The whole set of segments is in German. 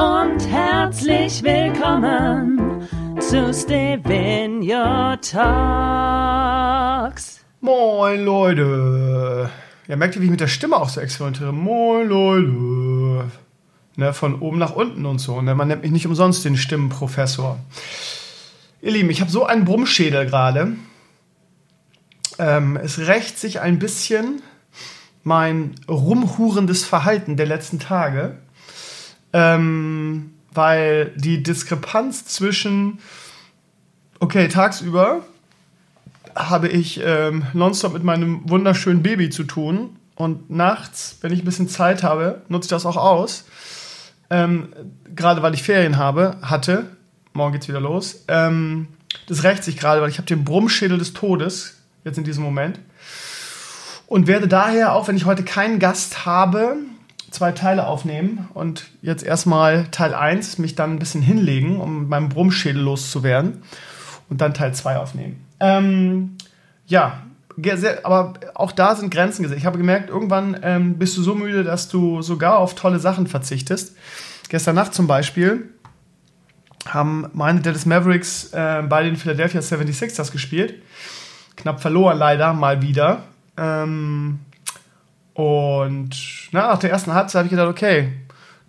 Und herzlich willkommen zu Stevenio Talks. Moin Leute. Ja, merkt ihr, wie ich mit der Stimme auch so experimentiere? Moin Leute. Ne, von oben nach unten und so. Ne? Man nennt mich nicht umsonst den Stimmenprofessor. Ihr Lieben, ich habe so einen Brummschädel gerade. Ähm, es rächt sich ein bisschen mein rumhurendes Verhalten der letzten Tage. Ähm, weil die Diskrepanz zwischen, okay, tagsüber habe ich ähm, nonstop mit meinem wunderschönen Baby zu tun und nachts, wenn ich ein bisschen Zeit habe, nutze ich das auch aus. Ähm, gerade weil ich Ferien habe, hatte, morgen geht's wieder los. Ähm, das rächt sich gerade, weil ich habe den Brummschädel des Todes jetzt in diesem Moment und werde daher, auch wenn ich heute keinen Gast habe, zwei Teile aufnehmen und jetzt erstmal Teil 1 mich dann ein bisschen hinlegen, um meinem Brummschädel loszuwerden und dann Teil 2 aufnehmen. Ähm, ja, aber auch da sind Grenzen gesetzt. Ich habe gemerkt, irgendwann ähm, bist du so müde, dass du sogar auf tolle Sachen verzichtest. Gestern Nacht zum Beispiel haben meine Dallas Mavericks äh, bei den Philadelphia 76ers gespielt. Knapp verloren leider, mal wieder. Ähm, und na, nach der ersten Halbzeit habe ich gedacht, okay,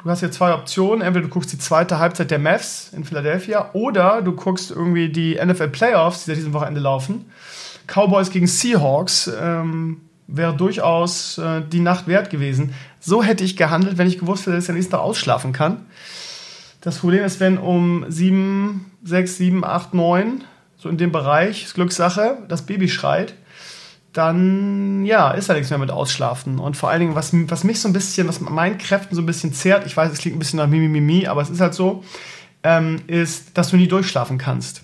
du hast hier zwei Optionen. Entweder du guckst die zweite Halbzeit der Mavs in Philadelphia oder du guckst irgendwie die NFL Playoffs, die seit diesem Wochenende laufen. Cowboys gegen Seahawks ähm, wäre durchaus äh, die Nacht wert gewesen. So hätte ich gehandelt, wenn ich gewusst hätte, dass ich am nächsten Tag ausschlafen kann. Das Problem ist, wenn um 7, 6, 7, 8, 9, so in dem Bereich, ist Glückssache, das Baby schreit, dann ja, ist da nichts mehr mit Ausschlafen. Und vor allen Dingen, was, was mich so ein bisschen, was meinen Kräften so ein bisschen zehrt, ich weiß, es klingt ein bisschen nach Mimimi, aber es ist halt so, ähm, ist, dass du nie durchschlafen kannst.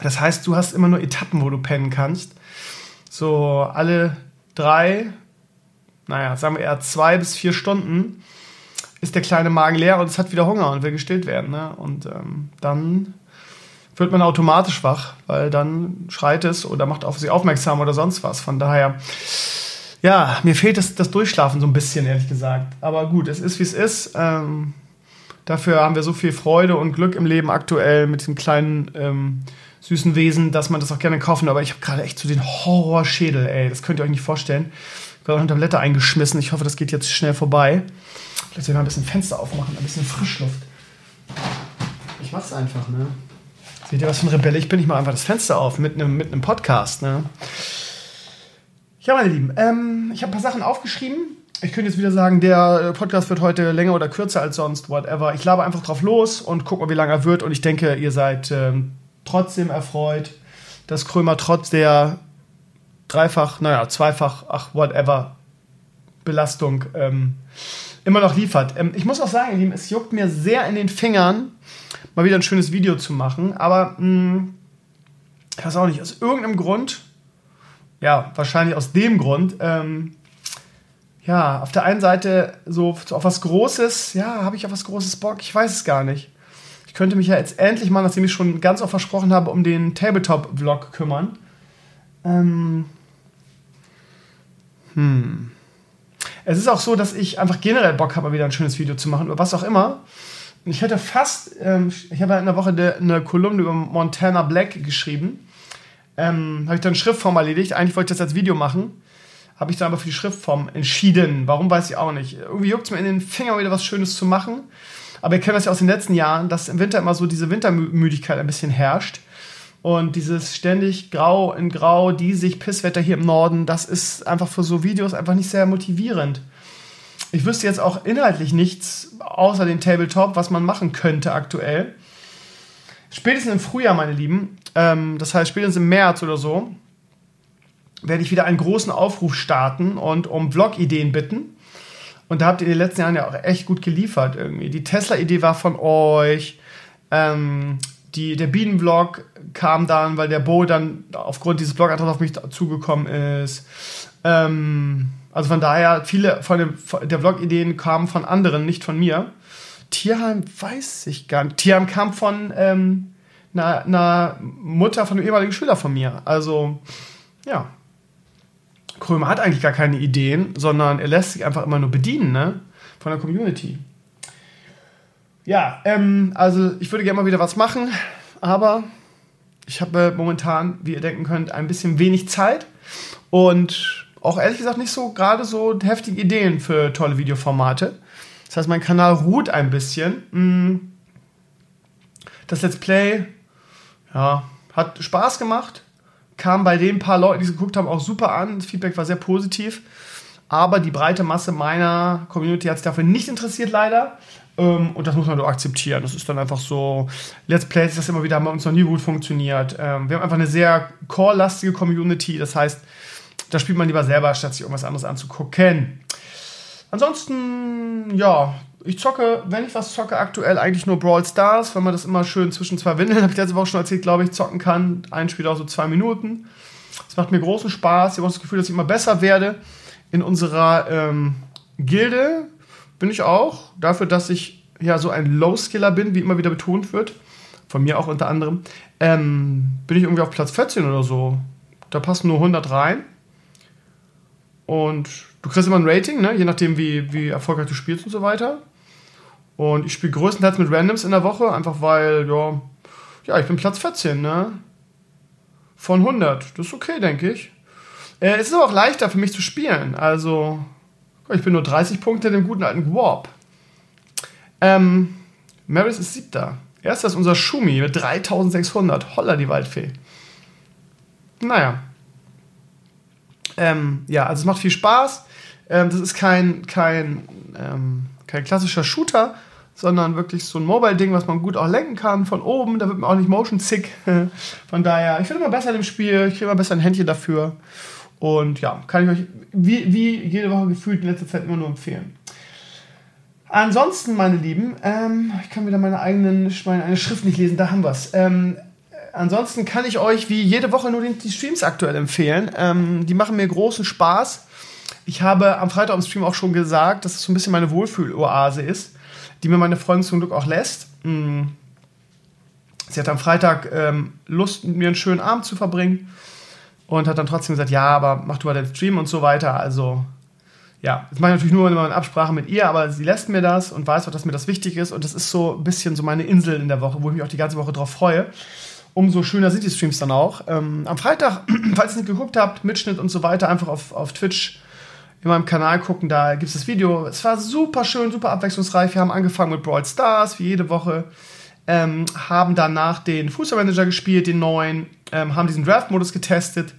Das heißt, du hast immer nur Etappen, wo du pennen kannst. So alle drei, naja, sagen wir eher zwei bis vier Stunden ist der kleine Magen leer und es hat wieder Hunger und will gestillt werden. Ne? Und ähm, dann wird man automatisch wach, weil dann schreit es oder macht auf sie aufmerksam oder sonst was. Von daher, ja, mir fehlt das, das Durchschlafen so ein bisschen, ehrlich gesagt. Aber gut, es ist, wie es ist. Ähm, dafür haben wir so viel Freude und Glück im Leben aktuell mit den kleinen ähm, süßen Wesen, dass man das auch gerne kaufen. Aber ich habe gerade echt so den Horrorschädel, ey. Das könnt ihr euch nicht vorstellen. Ich habe eine Tablette eingeschmissen. Ich hoffe, das geht jetzt schnell vorbei. Vielleicht soll ich mal ein bisschen Fenster aufmachen, ein bisschen Frischluft. Ich mach's einfach, ne? Seht ihr, was für ein Rebelle ich bin? Ich mache einfach das Fenster auf mit einem, mit Podcast. Ne? Ja, meine Lieben, ähm, ich habe ein paar Sachen aufgeschrieben. Ich könnte jetzt wieder sagen, der Podcast wird heute länger oder kürzer als sonst, whatever. Ich labe einfach drauf los und gucke mal, wie lange er wird. Und ich denke, ihr seid ähm, trotzdem erfreut, dass Krömer trotz der dreifach, naja, zweifach, ach, whatever, Belastung ähm, immer noch liefert. Ähm, ich muss auch sagen, ihr Lieben, es juckt mir sehr in den Fingern, mal wieder ein schönes Video zu machen. Aber mh, hm, ich weiß auch nicht, aus irgendeinem Grund, ja, wahrscheinlich aus dem Grund, ähm, ja, auf der einen Seite so auf was Großes, ja, habe ich auf was Großes Bock? Ich weiß es gar nicht. Ich könnte mich ja jetzt endlich mal, nachdem ich schon ganz oft versprochen habe, um den Tabletop-Vlog kümmern. Ähm, hm. Es ist auch so, dass ich einfach generell Bock habe, wieder ein schönes Video zu machen, oder was auch immer. Ich hätte fast, ähm, ich habe in der Woche eine Kolumne über Montana Black geschrieben. Ähm, habe ich dann Schriftform erledigt. Eigentlich wollte ich das als Video machen. Habe ich dann aber für die Schriftform entschieden. Warum weiß ich auch nicht. Irgendwie juckt es mir in den Finger wieder was Schönes zu machen. Aber ihr kennt das ja aus den letzten Jahren, dass im Winter immer so diese Wintermüdigkeit ein bisschen herrscht. Und dieses ständig grau in grau, diesig Pisswetter hier im Norden, das ist einfach für so Videos einfach nicht sehr motivierend ich wüsste jetzt auch inhaltlich nichts außer den Tabletop, was man machen könnte aktuell. Spätestens im Frühjahr, meine Lieben, ähm, das heißt spätestens im März oder so, werde ich wieder einen großen Aufruf starten und um Vlog-Ideen bitten. Und da habt ihr in den letzten Jahren ja auch echt gut geliefert irgendwie. Die Tesla-Idee war von euch. Ähm, die, der Bienenvlog kam dann, weil der Bo dann aufgrund dieses Blogantrags auf mich zugekommen ist. Ähm, also von daher, viele von, dem, von der Vlog-Ideen kamen von anderen, nicht von mir. Tierheim weiß ich gar nicht. Tierheim kam von ähm, einer, einer Mutter von einem ehemaligen Schüler von mir. Also, ja. Krömer hat eigentlich gar keine Ideen, sondern er lässt sich einfach immer nur bedienen, ne? Von der Community. Ja, ähm, also ich würde gerne mal wieder was machen, aber ich habe momentan, wie ihr denken könnt, ein bisschen wenig Zeit und auch ehrlich gesagt nicht so gerade so heftige Ideen für tolle Videoformate. Das heißt, mein Kanal ruht ein bisschen. Mm. Das Let's Play, ja, hat Spaß gemacht. Kam bei den paar Leuten, die es geguckt haben, auch super an. Das Feedback war sehr positiv. Aber die breite Masse meiner Community hat sich dafür nicht interessiert, leider. Ähm, und das muss man doch akzeptieren. Das ist dann einfach so, Let's Plays, das immer wieder bei uns noch nie gut funktioniert. Ähm, wir haben einfach eine sehr core-lastige Community. Das heißt, da spielt man lieber selber, statt sich irgendwas anderes anzugucken. Ansonsten, ja, ich zocke, wenn ich was zocke, aktuell eigentlich nur Brawl Stars, weil man das immer schön zwischen zwei Windeln, habe ich letzte Woche schon erzählt, glaube ich, zocken kann. Ein Spiel auch so zwei Minuten. Es macht mir großen Spaß. Ich habe auch das Gefühl, dass ich immer besser werde. In unserer ähm, Gilde bin ich auch. Dafür, dass ich ja so ein Low-Skiller bin, wie immer wieder betont wird. Von mir auch unter anderem. Ähm, bin ich irgendwie auf Platz 14 oder so. Da passen nur 100 rein. Und du kriegst immer ein Rating, ne? je nachdem, wie, wie erfolgreich du spielst und so weiter. Und ich spiele größtenteils mit Randoms in der Woche, einfach weil, ja, ja, ich bin Platz 14, ne? Von 100. Das ist okay, denke ich. Äh, es ist aber auch leichter für mich zu spielen. Also, ich bin nur 30 Punkte in dem guten alten Warp. Ähm, Maris ist siebter. Erster ist unser Schumi mit 3600. Holla, die Waldfee. Naja, ähm, ja, also es macht viel Spaß. Ähm, das ist kein, kein, ähm, kein klassischer Shooter, sondern wirklich so ein Mobile-Ding, was man gut auch lenken kann von oben. Da wird man auch nicht motion sick. von daher, ich finde immer besser in dem Spiel. Ich kriege immer besser ein Händchen dafür. Und ja, kann ich euch wie, wie jede Woche gefühlt in letzter Zeit immer nur empfehlen. Ansonsten, meine Lieben, ähm, ich kann wieder meine eigenen meine eigene Schrift nicht lesen, da haben wir es. Ähm, ansonsten kann ich euch wie jede Woche nur die Streams aktuell empfehlen. Ähm, die machen mir großen Spaß. Ich habe am Freitag im Stream auch schon gesagt, dass es so ein bisschen meine Wohlfühloase ist, die mir meine Freundin zum Glück auch lässt. Mm. Sie hat am Freitag ähm, Lust, mir einen schönen Abend zu verbringen und hat dann trotzdem gesagt, ja, aber mach du mal den Stream und so weiter. Also ja, das mache ich natürlich nur immer in Absprache mit ihr, aber sie lässt mir das und weiß auch, dass mir das wichtig ist und das ist so ein bisschen so meine Insel in der Woche, wo ich mich auch die ganze Woche drauf freue umso schöner sind die Streams dann auch. Ähm, am Freitag, falls ihr nicht geguckt habt, Mitschnitt und so weiter, einfach auf, auf Twitch in meinem Kanal gucken, da gibt es das Video. Es war super schön, super abwechslungsreich. Wir haben angefangen mit Brawl Stars, wie jede Woche. Ähm, haben danach den Fußballmanager gespielt, den neuen, ähm, haben diesen Draft-Modus getestet.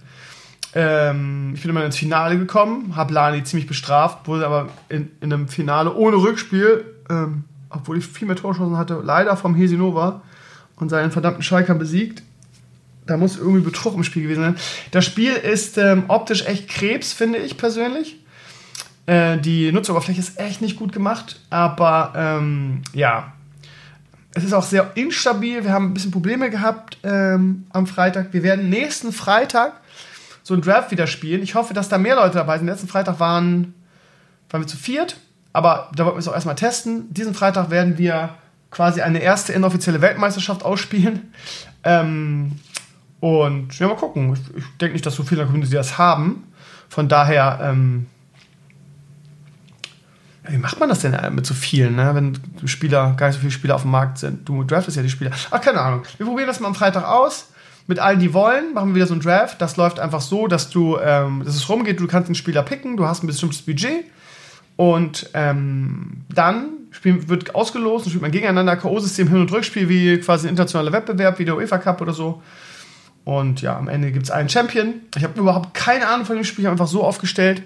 Ähm, ich bin immer ins Finale gekommen, habe Lani ziemlich bestraft, wurde aber in, in einem Finale ohne Rückspiel, ähm, obwohl ich viel mehr Torschancen hatte, leider vom Hesinova und seinen verdammten Schalkern besiegt. Da muss irgendwie Betrug im Spiel gewesen sein. Das Spiel ist ähm, optisch echt Krebs, finde ich persönlich. Äh, die Nutzeroberfläche ist echt nicht gut gemacht, aber ähm, ja, es ist auch sehr instabil. Wir haben ein bisschen Probleme gehabt ähm, am Freitag. Wir werden nächsten Freitag so ein Draft wieder spielen. Ich hoffe, dass da mehr Leute dabei sind. Letzten Freitag waren, waren wir zu viert, aber da wollten wir es auch erstmal testen. Diesen Freitag werden wir quasi eine erste inoffizielle Weltmeisterschaft ausspielen. Ähm, und ja, mal gucken. Ich, ich denke nicht, dass so viele in der Community das haben. Von daher, ähm, wie macht man das denn mit so vielen, ne? wenn Spieler, gar nicht so viele Spieler auf dem Markt sind? Du draftest ja die Spieler. Ach, keine Ahnung. Wir probieren das mal am Freitag aus. Mit allen, die wollen, machen wir wieder so ein Draft. Das läuft einfach so, dass du, ähm, dass es rumgeht, du kannst einen Spieler picken, du hast ein bestimmtes Budget und ähm, dann spiel, wird ausgelost und spielt man gegeneinander K.O.-System Hin- und Rückspiel wie quasi ein internationaler Wettbewerb, wie der UEFA Cup oder so. Und ja, am Ende gibt es einen Champion. Ich habe überhaupt keine Ahnung von dem Spiel, ich habe einfach so aufgestellt.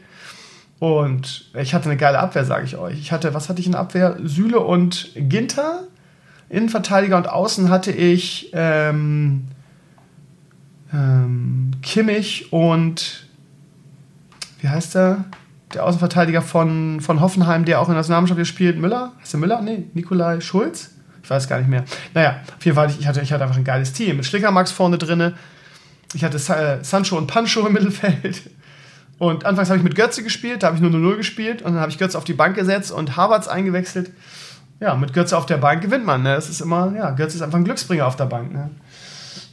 Und ich hatte eine geile Abwehr, sage ich euch. Ich hatte, was hatte ich in Abwehr? Süle und Ginter. Innenverteidiger und außen hatte ich ähm, ähm, Kimmich und wie heißt er? der Außenverteidiger von, von Hoffenheim, der auch in der Nationalmannschaft gespielt, Müller? Heißt der Müller? Nee, Nikolai Schulz? Ich weiß gar nicht mehr. Naja, auf jeden Fall, ich hatte, ich hatte einfach ein geiles Team. Mit Schlickermax vorne drinne. Ich hatte äh, Sancho und Pancho im Mittelfeld. Und anfangs habe ich mit Götze gespielt, da habe ich nur 0-0 gespielt und dann habe ich Götze auf die Bank gesetzt und Harvards eingewechselt. Ja, mit Götze auf der Bank gewinnt man. Ne? Ist immer, ja, Götze ist einfach ein Glücksbringer auf der Bank. Ne?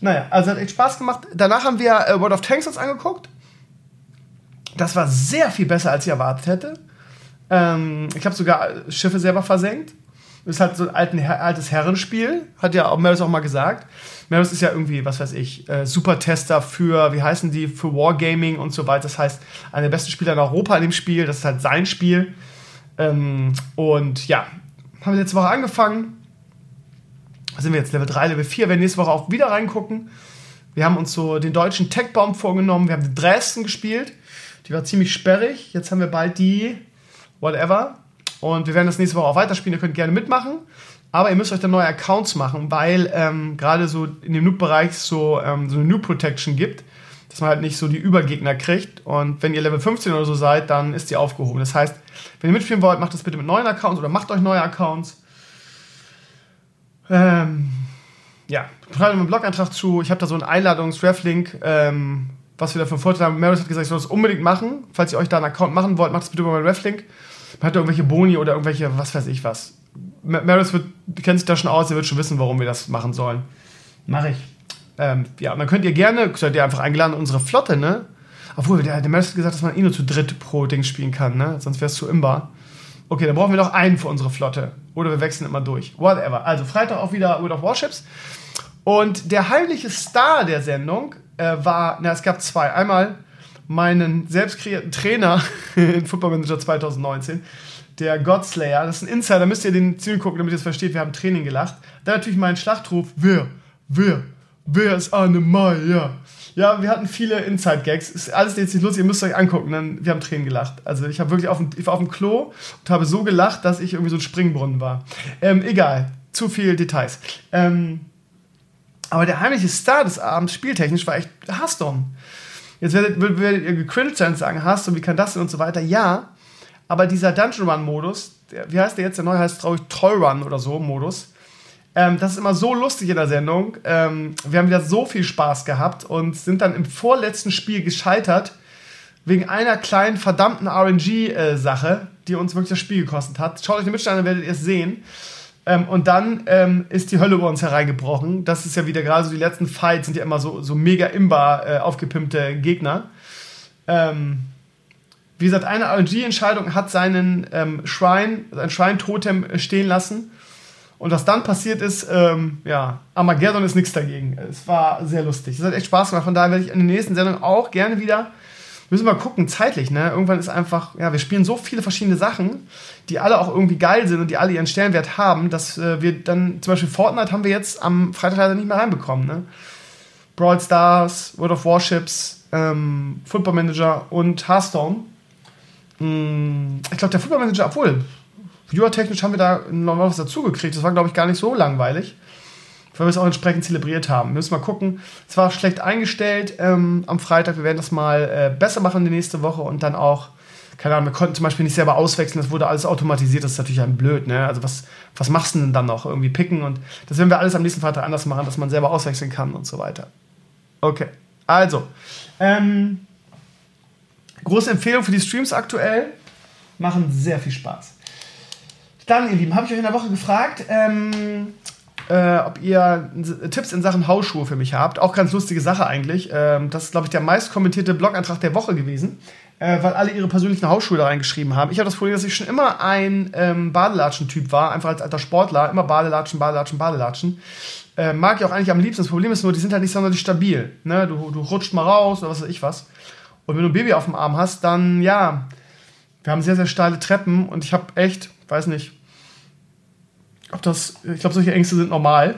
Naja, also hat echt Spaß gemacht. Danach haben wir äh, World of Tanks uns angeguckt. Das war sehr viel besser, als ich erwartet hätte. Ähm, ich habe sogar Schiffe selber versenkt. Ist halt so ein alten, altes Herrenspiel, hat ja auch Meredith auch mal gesagt. Meredith ist ja irgendwie, was weiß ich, äh, Supertester für, wie heißen die, für Wargaming und so weiter. Das heißt, einer der besten Spieler in Europa in dem Spiel. Das ist halt sein Spiel. Ähm, und ja, haben wir letzte Woche angefangen. Da sind wir jetzt Level 3, Level 4. Wir werden nächste Woche auch wieder reingucken. Wir haben uns so den deutschen Tech-Bomb vorgenommen. Wir haben Dresden gespielt. Die war ziemlich sperrig. Jetzt haben wir bald die whatever. Und wir werden das nächste Woche auch weiterspielen. Ihr könnt gerne mitmachen. Aber ihr müsst euch dann neue Accounts machen, weil ähm, gerade so in dem Noob-Bereich so, ähm, so eine Noob-Protection gibt, dass man halt nicht so die Übergegner kriegt. Und wenn ihr Level 15 oder so seid, dann ist die aufgehoben. Das heißt, wenn ihr mitspielen wollt, macht das bitte mit neuen Accounts oder macht euch neue Accounts. Ähm, ja, schreibt mir einen Blog-Eintrag zu. Ich habe da so einen Einladungs-Ref-Link. Ähm, was wir da für einen Vorteil haben. Meredith hat gesagt, ich soll das unbedingt machen. Falls ihr euch da einen Account machen wollt, macht das bitte über meinen Reflink. Man hat irgendwelche Boni oder irgendwelche, was weiß ich was. Meredith wird, kennt sich da schon aus, ihr wird schon wissen, warum wir das machen sollen. Mache ich. Ähm, ja, und dann könnt ihr gerne, seid ihr einfach eingeladen, unsere Flotte, ne? Obwohl, der, der Meredith hat gesagt, dass man eh nur zu dritt pro Ding spielen kann, ne? Sonst wäre es zu imbar. Okay, dann brauchen wir noch einen für unsere Flotte. Oder wir wechseln immer durch. Whatever. Also Freitag auch wieder World of Warships. Und der heimliche Star der Sendung äh, war, na, es gab zwei. Einmal meinen selbst kreierten Trainer in Football Manager 2019, der Godslayer. Das ist ein Insider, müsst ihr den Ziel gucken, damit ihr es versteht. Wir haben Training gelacht. Dann natürlich mein Schlachtruf: Wer, wer, wer ist Arne Meyer? Ja, wir hatten viele Inside-Gags. Ist alles jetzt nicht lustig, ihr müsst euch angucken. Dann, wir haben Tränen gelacht. Also ich habe wirklich auf dem, ich war auf dem Klo und habe so gelacht, dass ich irgendwie so ein Springbrunnen war. Ähm, egal, zu viel Details. Ähm, aber der heimliche Star des Abends, spieltechnisch, war echt Hearthstone. Jetzt werdet, werdet ihr gecringed sein und sagen, Hearthstone, wie kann das denn und so weiter. Ja, aber dieser Dungeon Run-Modus, wie heißt der jetzt? Der neue heißt, glaube ich, Troll Run oder so, Modus. Ähm, das ist immer so lustig in der Sendung. Ähm, wir haben wieder so viel Spaß gehabt und sind dann im vorletzten Spiel gescheitert wegen einer kleinen verdammten RNG-Sache, äh, die uns wirklich das Spiel gekostet hat. Schaut euch den Mitstein an, werdet ihr es sehen. Ähm, und dann ähm, ist die Hölle über uns hereingebrochen. Das ist ja wieder gerade so, die letzten Fights sind ja immer so, so mega imbar äh, aufgepimpte Gegner. Ähm, wie gesagt, eine RNG-Entscheidung hat seinen ähm, Schrein, sein Schrein-Totem stehen lassen. Und was dann passiert ist, ähm, ja, Armageddon ist nichts dagegen. Es war sehr lustig. Es hat echt Spaß gemacht. Von daher werde ich in der nächsten Sendung auch gerne wieder müssen wir mal gucken, zeitlich, ne? Irgendwann ist einfach, ja, wir spielen so viele verschiedene Sachen, die alle auch irgendwie geil sind und die alle ihren Stellenwert haben, dass äh, wir dann, zum Beispiel Fortnite haben wir jetzt am Freitag leider nicht mehr reinbekommen, ne? Brawl Stars, World of Warships, ähm, Football Manager und Hearthstone. Hm, ich glaube, der Football Manager, obwohl, viewer-technisch haben wir da noch was dazugekriegt. Das war, glaube ich, gar nicht so langweilig weil wir es auch entsprechend zelebriert haben. Wir müssen mal gucken. Es war schlecht eingestellt ähm, am Freitag. Wir werden das mal äh, besser machen die nächste Woche und dann auch, keine Ahnung, wir konnten zum Beispiel nicht selber auswechseln. Das wurde alles automatisiert. Das ist natürlich ein blöd. Ne? Also was, was machst du denn dann noch? Irgendwie picken und das werden wir alles am nächsten Freitag anders machen, dass man selber auswechseln kann und so weiter. Okay, also. Ähm, große Empfehlung für die Streams aktuell. Machen sehr viel Spaß. Dann, ihr Lieben, habe ich euch in der Woche gefragt, ähm, äh, ob ihr Tipps in Sachen Hausschuhe für mich habt. Auch ganz lustige Sache eigentlich. Ähm, das ist, glaube ich, der meist kommentierte Blog-Eintrag der Woche gewesen, äh, weil alle ihre persönlichen Hausschuhe da reingeschrieben haben. Ich habe das Problem, dass ich schon immer ein ähm, Badelatschen-Typ war, einfach als alter Sportler. Immer Badelatschen, Badelatschen, Badelatschen. Äh, mag ich auch eigentlich am liebsten. Das Problem ist nur, die sind halt nicht sonderlich stabil. Ne? Du, du rutscht mal raus oder was weiß ich was. Und wenn du ein Baby auf dem Arm hast, dann ja, wir haben sehr, sehr steile Treppen und ich habe echt, weiß nicht, ob das, ich glaube, solche Ängste sind normal.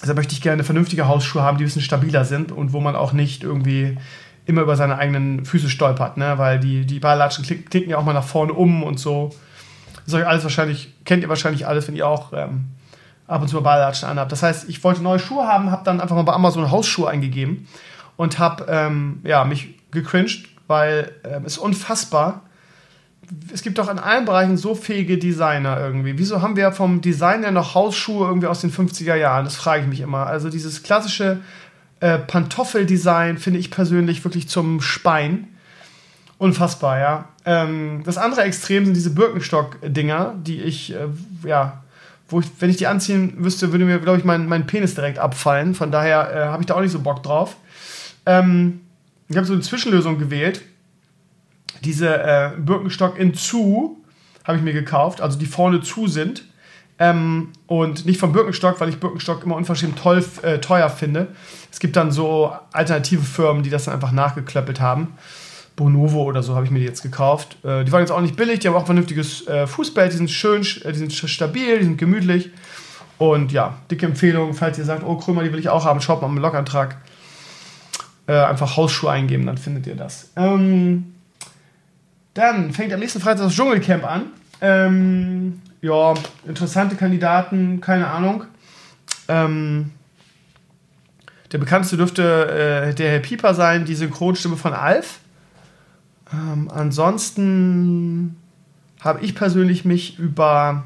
Deshalb möchte ich gerne vernünftige Hausschuhe haben, die ein bisschen stabiler sind und wo man auch nicht irgendwie immer über seine eigenen Füße stolpert, ne? weil die, die Ballatschen klicken ja auch mal nach vorne um und so. Das euch alles wahrscheinlich, kennt ihr wahrscheinlich alles, wenn ihr auch ähm, ab und zu mal Ballatschen anhabt. Das heißt, ich wollte neue Schuhe haben, habe dann einfach mal bei Amazon Hausschuhe eingegeben und habe ähm, ja, mich gecringed weil äh, es ist unfassbar. Es gibt doch in allen Bereichen so fähige Designer irgendwie. Wieso haben wir vom Design her noch Hausschuhe irgendwie aus den 50er Jahren? Das frage ich mich immer. Also dieses klassische äh, Pantoffeldesign finde ich persönlich wirklich zum Spein. Unfassbar, ja. Ähm, das andere Extrem sind diese Birkenstock-Dinger, die ich, äh, ja, wo ich, wenn ich die anziehen wüsste, würde mir, glaube ich, mein, mein Penis direkt abfallen. Von daher äh, habe ich da auch nicht so Bock drauf. Ähm, ich habe so eine Zwischenlösung gewählt. Diese äh, Birkenstock in zu habe ich mir gekauft, also die vorne zu sind. Ähm, und nicht vom Birkenstock, weil ich Birkenstock immer unverschämt toll, äh, teuer finde. Es gibt dann so alternative Firmen, die das dann einfach nachgeklöppelt haben. Bonovo oder so habe ich mir die jetzt gekauft. Äh, die waren jetzt auch nicht billig, die haben auch vernünftiges äh, Fußbett, die sind schön, die sind stabil, die sind gemütlich. Und ja, dicke Empfehlung, falls ihr sagt, oh Krömer, die will ich auch haben, schaut mal im Logantrag. Äh, einfach Hausschuhe eingeben, dann findet ihr das. Ähm, dann fängt am nächsten Freitag das Dschungelcamp an. Ähm, ja, interessante Kandidaten, keine Ahnung. Ähm, der bekannteste dürfte äh, der Herr Pieper sein, die Synchronstimme von Alf. Ähm, ansonsten habe ich persönlich mich über,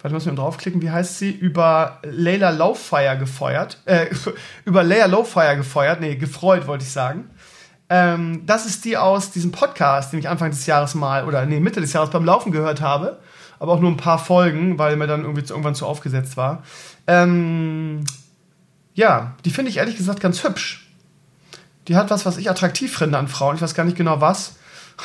warte, muss ich mal draufklicken, wie heißt sie? Über Layla Lowfire gefeuert. Äh, über Leia Lowfire gefeuert, nee, gefreut wollte ich sagen. Ähm, das ist die aus diesem Podcast, den ich Anfang des Jahres mal, oder nee, Mitte des Jahres beim Laufen gehört habe aber auch nur ein paar Folgen, weil mir dann irgendwie irgendwann zu aufgesetzt war. Ähm, ja, die finde ich ehrlich gesagt ganz hübsch. Die hat was, was ich attraktiv finde an Frauen. Ich weiß gar nicht genau was.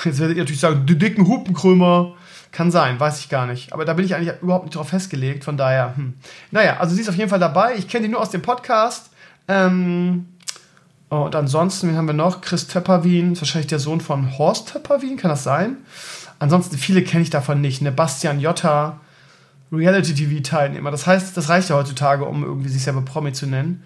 Jetzt werdet ihr natürlich sagen, die dicken Hupenkrömer. Kann sein, weiß ich gar nicht. Aber da bin ich eigentlich überhaupt nicht drauf festgelegt. Von daher, hm. naja, also sie ist auf jeden Fall dabei. Ich kenne die nur aus dem Podcast. Ähm, und ansonsten, wen haben wir noch? Chris Töpperwien, ist wahrscheinlich der Sohn von Horst Töpperwien, kann das sein? Ansonsten, viele kenne ich davon nicht. Ne? Bastian Jotta, Reality-TV-Teilnehmer. Das heißt, das reicht ja heutzutage, um irgendwie sich selber Promi zu nennen.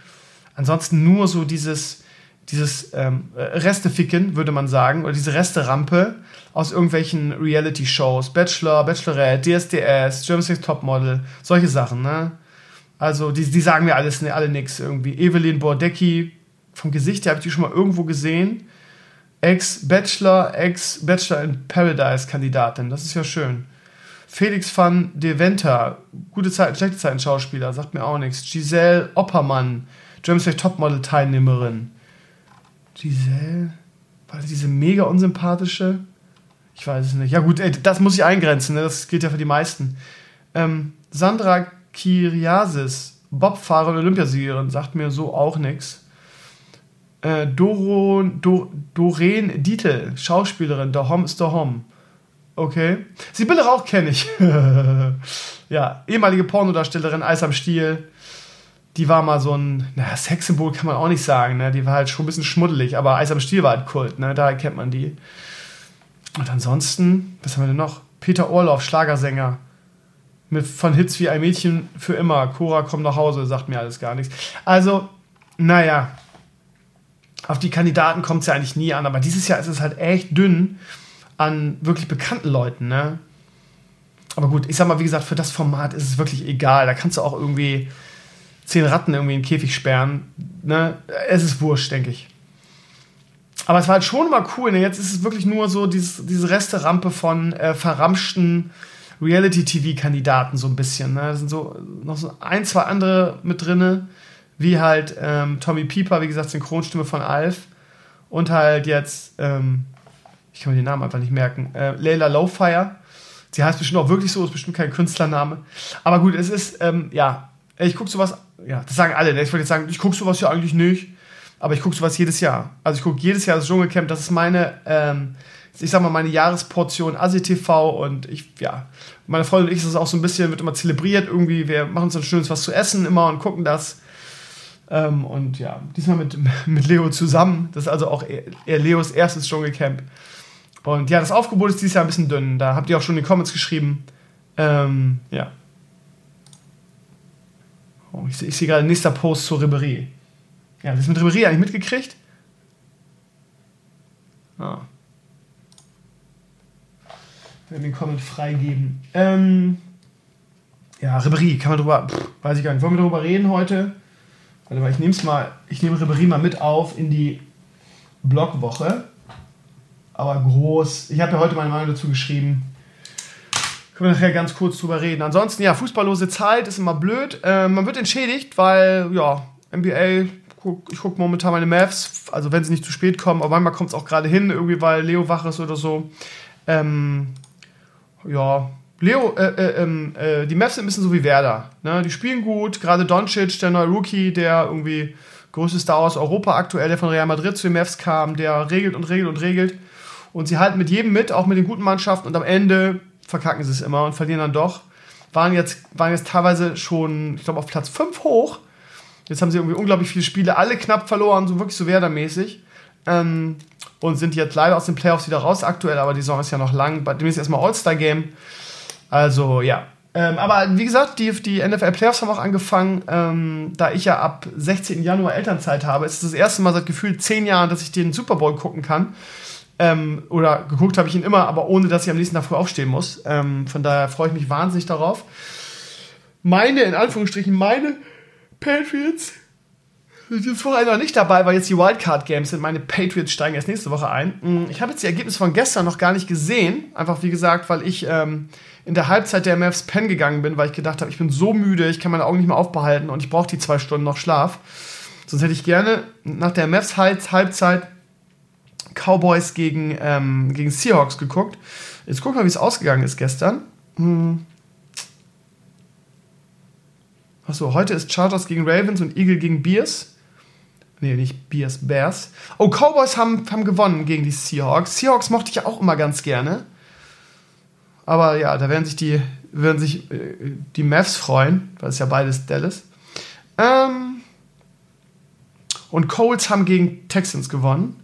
Ansonsten nur so dieses, dieses ähm, Resteficken, würde man sagen, oder diese Resterampe aus irgendwelchen Reality-Shows. Bachelor, Bachelorette, DSDS, German Sex Topmodel, solche Sachen, ne? Also, die, die sagen mir alles, ne, alle nix irgendwie. Evelyn Bordecki, vom Gesicht her habe ich die schon mal irgendwo gesehen. Ex-Bachelor, Ex-Bachelor in Paradise-Kandidatin. Das ist ja schön. Felix van de Venter, gute Zeiten, schlechte Zeiten Schauspieler, sagt mir auch nichts. Giselle Oppermann, Next Topmodel-Teilnehmerin. Giselle? War das diese mega unsympathische? Ich weiß es nicht. Ja, gut, ey, das muss ich eingrenzen, ne? das gilt ja für die meisten. Ähm, Sandra Kiriasis, Bobfahrer und Olympiasiegerin, sagt mir so auch nichts. Äh, Doro, Do, Doreen Dietl, Schauspielerin, The Hom ist The Hom. Okay. Sibylle Rauch kenne ich. ja, ehemalige Pornodarstellerin, Eis am Stiel. Die war mal so ein, naja, Sexsymbol kann man auch nicht sagen, ne? Die war halt schon ein bisschen schmuddelig, aber Eis am Stiel war halt Kult, ne? Daher kennt man die. Und ansonsten, was haben wir denn noch? Peter Orloff, Schlagersänger. Mit, von Hits wie Ein Mädchen für immer. Cora kommt nach Hause, sagt mir alles gar nichts. Also, naja, auf die Kandidaten kommt es ja eigentlich nie an, aber dieses Jahr ist es halt echt dünn an wirklich bekannten Leuten, ne? Aber gut, ich sag mal, wie gesagt, für das Format ist es wirklich egal. Da kannst du auch irgendwie zehn Ratten irgendwie in den Käfig sperren. Ne? Es ist wurscht, denke ich. Aber es war halt schon mal cool. Ne? Jetzt ist es wirklich nur so dieses, diese Resterampe von äh, verramschten Reality-TV-Kandidaten so ein bisschen. Ne? Da sind so noch so ein, zwei andere mit drinne wie halt ähm, Tommy Pieper, wie gesagt, Synchronstimme von Alf. Und halt jetzt, ähm, ich kann mir den Namen einfach nicht merken, äh, Layla Lowfire. Sie heißt bestimmt auch wirklich so, ist bestimmt kein Künstlername. Aber gut, es ist, ähm, ja, ich gucke sowas, ja, das sagen alle. Ne? Ich würde jetzt sagen, ich gucke sowas ja eigentlich nicht. Aber ich gucke sowas jedes Jahr. Also ich gucke jedes Jahr das Dschungelcamp. Das ist meine, ähm, ich sag mal, meine Jahresportion ASI-TV. Und ich, ja, meine Freundin und ich, das ist auch so ein bisschen, wird immer zelebriert irgendwie. Wir machen uns ein schönes was zu essen immer und gucken das. Ähm, und ja, diesmal mit, mit Leo zusammen. Das ist also auch eher Leos erstes Dschungelcamp. Und ja, das Aufgebot ist dieses Jahr ein bisschen dünn. Da habt ihr auch schon in den Comments geschrieben. Ähm, ja. Oh, ich, ich sehe gerade nächster Post zur Ribery. Ja, das mit Ribery eigentlich mitgekriegt? Ah. Wir werden den Comment freigeben. Ähm, ja, Ribery, kann man drüber, pff, weiß ich gar nicht. Wollen wir darüber reden heute? Warte mal, ich nehme mal, ich nehme Ribery mal mit auf in die Blogwoche. aber groß. Ich habe ja heute meine Meinung dazu geschrieben. Können wir nachher ganz kurz drüber reden. Ansonsten, ja, fußballlose Zeit ist immer blöd. Äh, man wird entschädigt, weil, ja, NBA, guck, ich gucke momentan meine Mavs, also wenn sie nicht zu spät kommen, aber manchmal kommt es auch gerade hin, irgendwie weil Leo wach ist oder so. Ähm, ja, Leo, äh, äh, ähm, äh, die Mavs sind ein bisschen so wie Werder. Ne? Die spielen gut, gerade Doncic, der neue Rookie, der irgendwie größte Star aus Europa aktuell, der von Real Madrid zu den Mavs kam, der regelt und regelt und regelt. Und sie halten mit jedem mit, auch mit den guten Mannschaften. Und am Ende verkacken sie es immer und verlieren dann doch. Waren jetzt, waren jetzt teilweise schon, ich glaube, auf Platz 5 hoch. Jetzt haben sie irgendwie unglaublich viele Spiele, alle knapp verloren, so wirklich so Werder-mäßig. Ähm, und sind jetzt leider aus den Playoffs wieder raus aktuell, aber die Saison ist ja noch lang. Demnächst erstmal All-Star-Game. Also, ja. Ähm, aber wie gesagt, die, die NFL-Playoffs haben auch angefangen. Ähm, da ich ja ab 16. Januar Elternzeit habe, ist es das erste Mal seit gefühlt 10 Jahren, dass ich den Super Bowl gucken kann. Ähm, oder geguckt habe ich ihn immer, aber ohne dass ich am nächsten Tag früh aufstehen muss. Ähm, von daher freue ich mich wahnsinnig darauf. Meine, in Anführungsstrichen, meine Patriots sind jetzt vorher noch nicht dabei, weil jetzt die Wildcard-Games sind. Meine Patriots steigen erst nächste Woche ein. Mm, ich habe jetzt die Ergebnisse von gestern noch gar nicht gesehen. Einfach wie gesagt, weil ich ähm, in der Halbzeit der MFs Pen gegangen bin, weil ich gedacht habe, ich bin so müde, ich kann meine Augen nicht mehr aufbehalten und ich brauche die zwei Stunden noch Schlaf. Sonst hätte ich gerne nach der MFs Halbzeit Cowboys gegen, ähm, gegen Seahawks geguckt. Jetzt gucken wir, wie es ausgegangen ist gestern. Hm. Achso, heute ist Chargers gegen Ravens und Eagle gegen Bears. Nee, nicht Bears, Bears. Oh, Cowboys haben, haben gewonnen gegen die Seahawks. Seahawks mochte ich ja auch immer ganz gerne. Aber ja, da werden sich die, werden sich äh, die Mavs freuen, weil es ja beides Dallas. Ähm, und Colts haben gegen Texans gewonnen.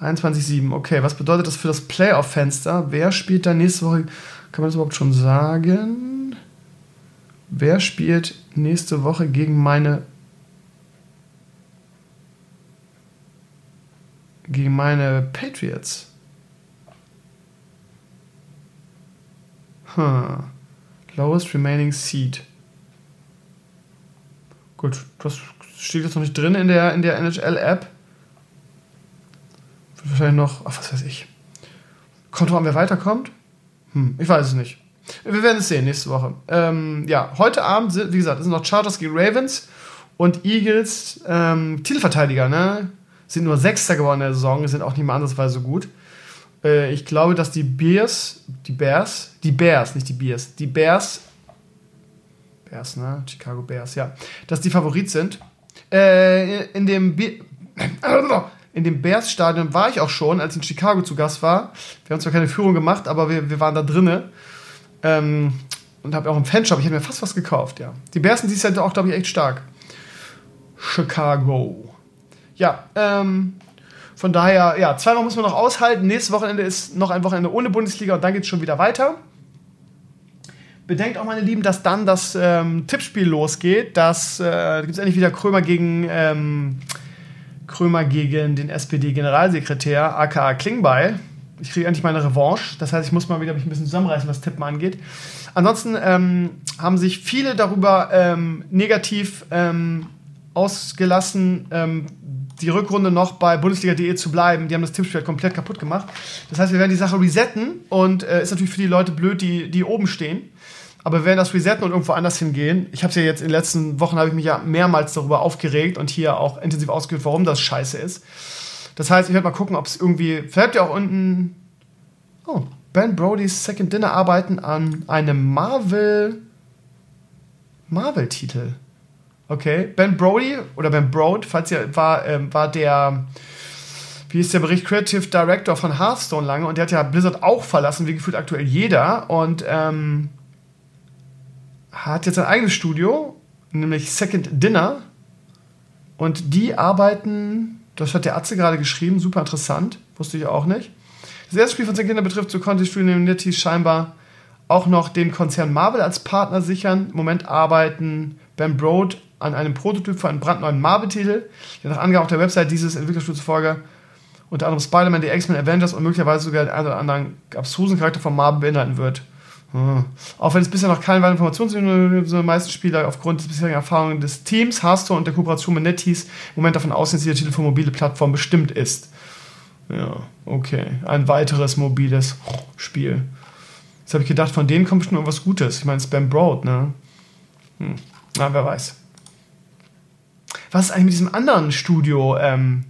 21-7. Okay, was bedeutet das für das Playoff-Fenster? Wer spielt da nächste Woche? Kann man das überhaupt schon sagen? Wer spielt nächste Woche gegen meine gegen meine Patriots? Hm. Lowest remaining seed. Gut, das steht jetzt noch nicht drin in der, in der NHL-App. Wahrscheinlich noch, ach, was weiß ich. Kommt drauf an, wer weiterkommt? Hm, ich weiß es nicht. Wir werden es sehen nächste Woche. Ähm, ja, heute Abend, sind, wie gesagt, sind noch Chargers gegen Ravens und Eagles, ähm, Titelverteidiger, ne? Sind nur Sechster geworden in der Saison, sind auch nicht mehr andersweise gut. Äh, ich glaube, dass die Bears, die Bears, die Bears, nicht die Bears, die Bears, Bears, ne? Chicago Bears, ja, dass die Favorit sind. Äh, in dem Be in dem Bears-Stadion war ich auch schon, als ich in Chicago zu Gast war. Wir haben zwar keine Führung gemacht, aber wir, wir waren da drinnen. Ähm, und habe auch im Fanshop, ich habe mir fast was gekauft, ja. Die Bears sind dieses Jahr auch, glaube ich, echt stark. Chicago. Ja, ähm, von daher, ja, zweimal muss man noch aushalten. Nächstes Wochenende ist noch ein Wochenende ohne Bundesliga und dann geht es schon wieder weiter. Bedenkt auch, meine Lieben, dass dann das ähm, Tippspiel losgeht. Das äh, gibt es endlich wieder Krömer gegen ähm, Krömer gegen den SPD-Generalsekretär, aka Klingbeil. Ich kriege endlich meine Revanche. Das heißt, ich muss mal wieder mich ein bisschen zusammenreißen, was Tippen angeht. Ansonsten ähm, haben sich viele darüber ähm, negativ ähm, ausgelassen, ähm, die Rückrunde noch bei Bundesliga.de zu bleiben. Die haben das Tippspiel halt komplett kaputt gemacht. Das heißt, wir werden die Sache resetten und äh, ist natürlich für die Leute blöd, die, die oben stehen. Aber wir werden das resetten und irgendwo anders hingehen. Ich habe es ja jetzt in den letzten Wochen habe ich mich ja mehrmals darüber aufgeregt und hier auch intensiv ausgeführt, warum das scheiße ist. Das heißt, ich werde mal gucken, ob es irgendwie. Vielleicht ja auch unten. Oh, Ben Brody's Second Dinner arbeiten an einem Marvel. Marvel-Titel. Okay. Ben Brody oder Ben Brode, falls ihr war, ähm, war der. Wie ist der Bericht? Creative Director von Hearthstone lange und der hat ja Blizzard auch verlassen, wie gefühlt aktuell jeder. Und ähm, hat jetzt ein eigenes Studio, nämlich Second Dinner. Und die arbeiten, das hat der Atze gerade geschrieben, super interessant, wusste ich auch nicht. Das erste Spiel von Second Dinner betrifft, so konnte Studio Unity scheinbar auch noch den Konzern Marvel als Partner sichern. Im Moment arbeiten Ben Broad an einem Prototyp für einen brandneuen Marvel-Titel, der nach Angabe auf der Website dieses Entwicklerstudios unter anderem Spider-Man, die X-Men, Avengers und möglicherweise sogar den einen oder anderen abstrusen Charakter von Marvel beinhalten wird. Hm. Auch wenn es bisher noch keine weiteren Informationen sind, so die meisten Spieler aufgrund des bisherigen Erfahrungen des Teams, Hearthstone und der Kooperation mit NetEase im Moment davon ausgehen, dass der Titel für mobile Plattformen bestimmt ist. Ja, okay. Ein weiteres mobiles Spiel. Jetzt habe ich gedacht, von denen kommt schon irgendwas Gutes. Ich meine, Spam Broad, ne? Hm. Na, wer weiß. Was ist eigentlich mit diesem anderen Studio, ähm,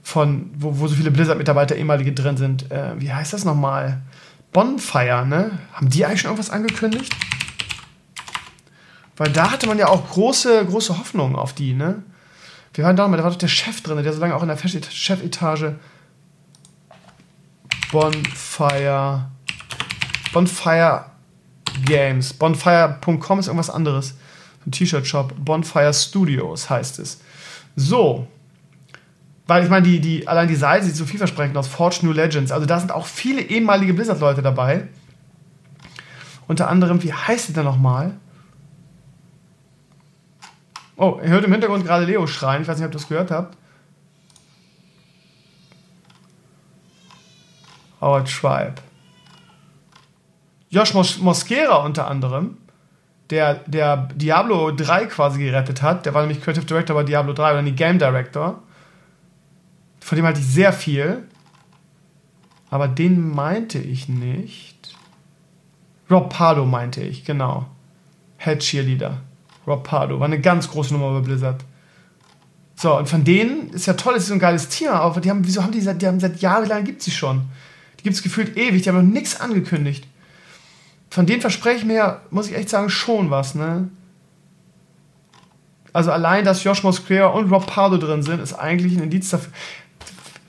von, wo, wo so viele Blizzard-Mitarbeiter ehemalige drin sind? Äh, wie heißt das nochmal? Bonfire, ne? Haben die eigentlich schon irgendwas angekündigt? Weil da hatte man ja auch große, große Hoffnungen auf die, ne? Wir waren da mal, da war doch der Chef drin, der so lange auch in der Chefetage Bonfire Bonfire Games. Bonfire.com ist irgendwas anderes. Ein T-Shirt-Shop. Bonfire Studios heißt es. So. Weil ich meine, die, die, allein die Seite sieht so vielversprechend aus. Forge New Legends. Also da sind auch viele ehemalige Blizzard-Leute dabei. Unter anderem, wie heißt die denn nochmal? Oh, ihr hört im Hintergrund gerade Leo schreien. Ich weiß nicht, ob ihr das gehört habt. Howard Schweib. Josh Mos Mosquera unter anderem, der, der Diablo 3 quasi gerettet hat. Der war nämlich Creative Director bei Diablo 3 oder die Game Director. Von dem halte ich sehr viel. Aber den meinte ich nicht. Rob Pardo meinte ich, genau. Head Cheerleader. Rob Pardo. War eine ganz große Nummer bei Blizzard. So, und von denen ist ja toll, ist so ein geiles Team, aber die haben, wieso haben die seit, die haben seit Jahren gibt sie schon. Die gibt es gefühlt ewig, die haben noch nichts angekündigt von denen verspreche ich mir, muss ich echt sagen, schon was, ne? Also allein, dass Josh Mosquera und Rob Pardo drin sind, ist eigentlich ein Indiz dafür.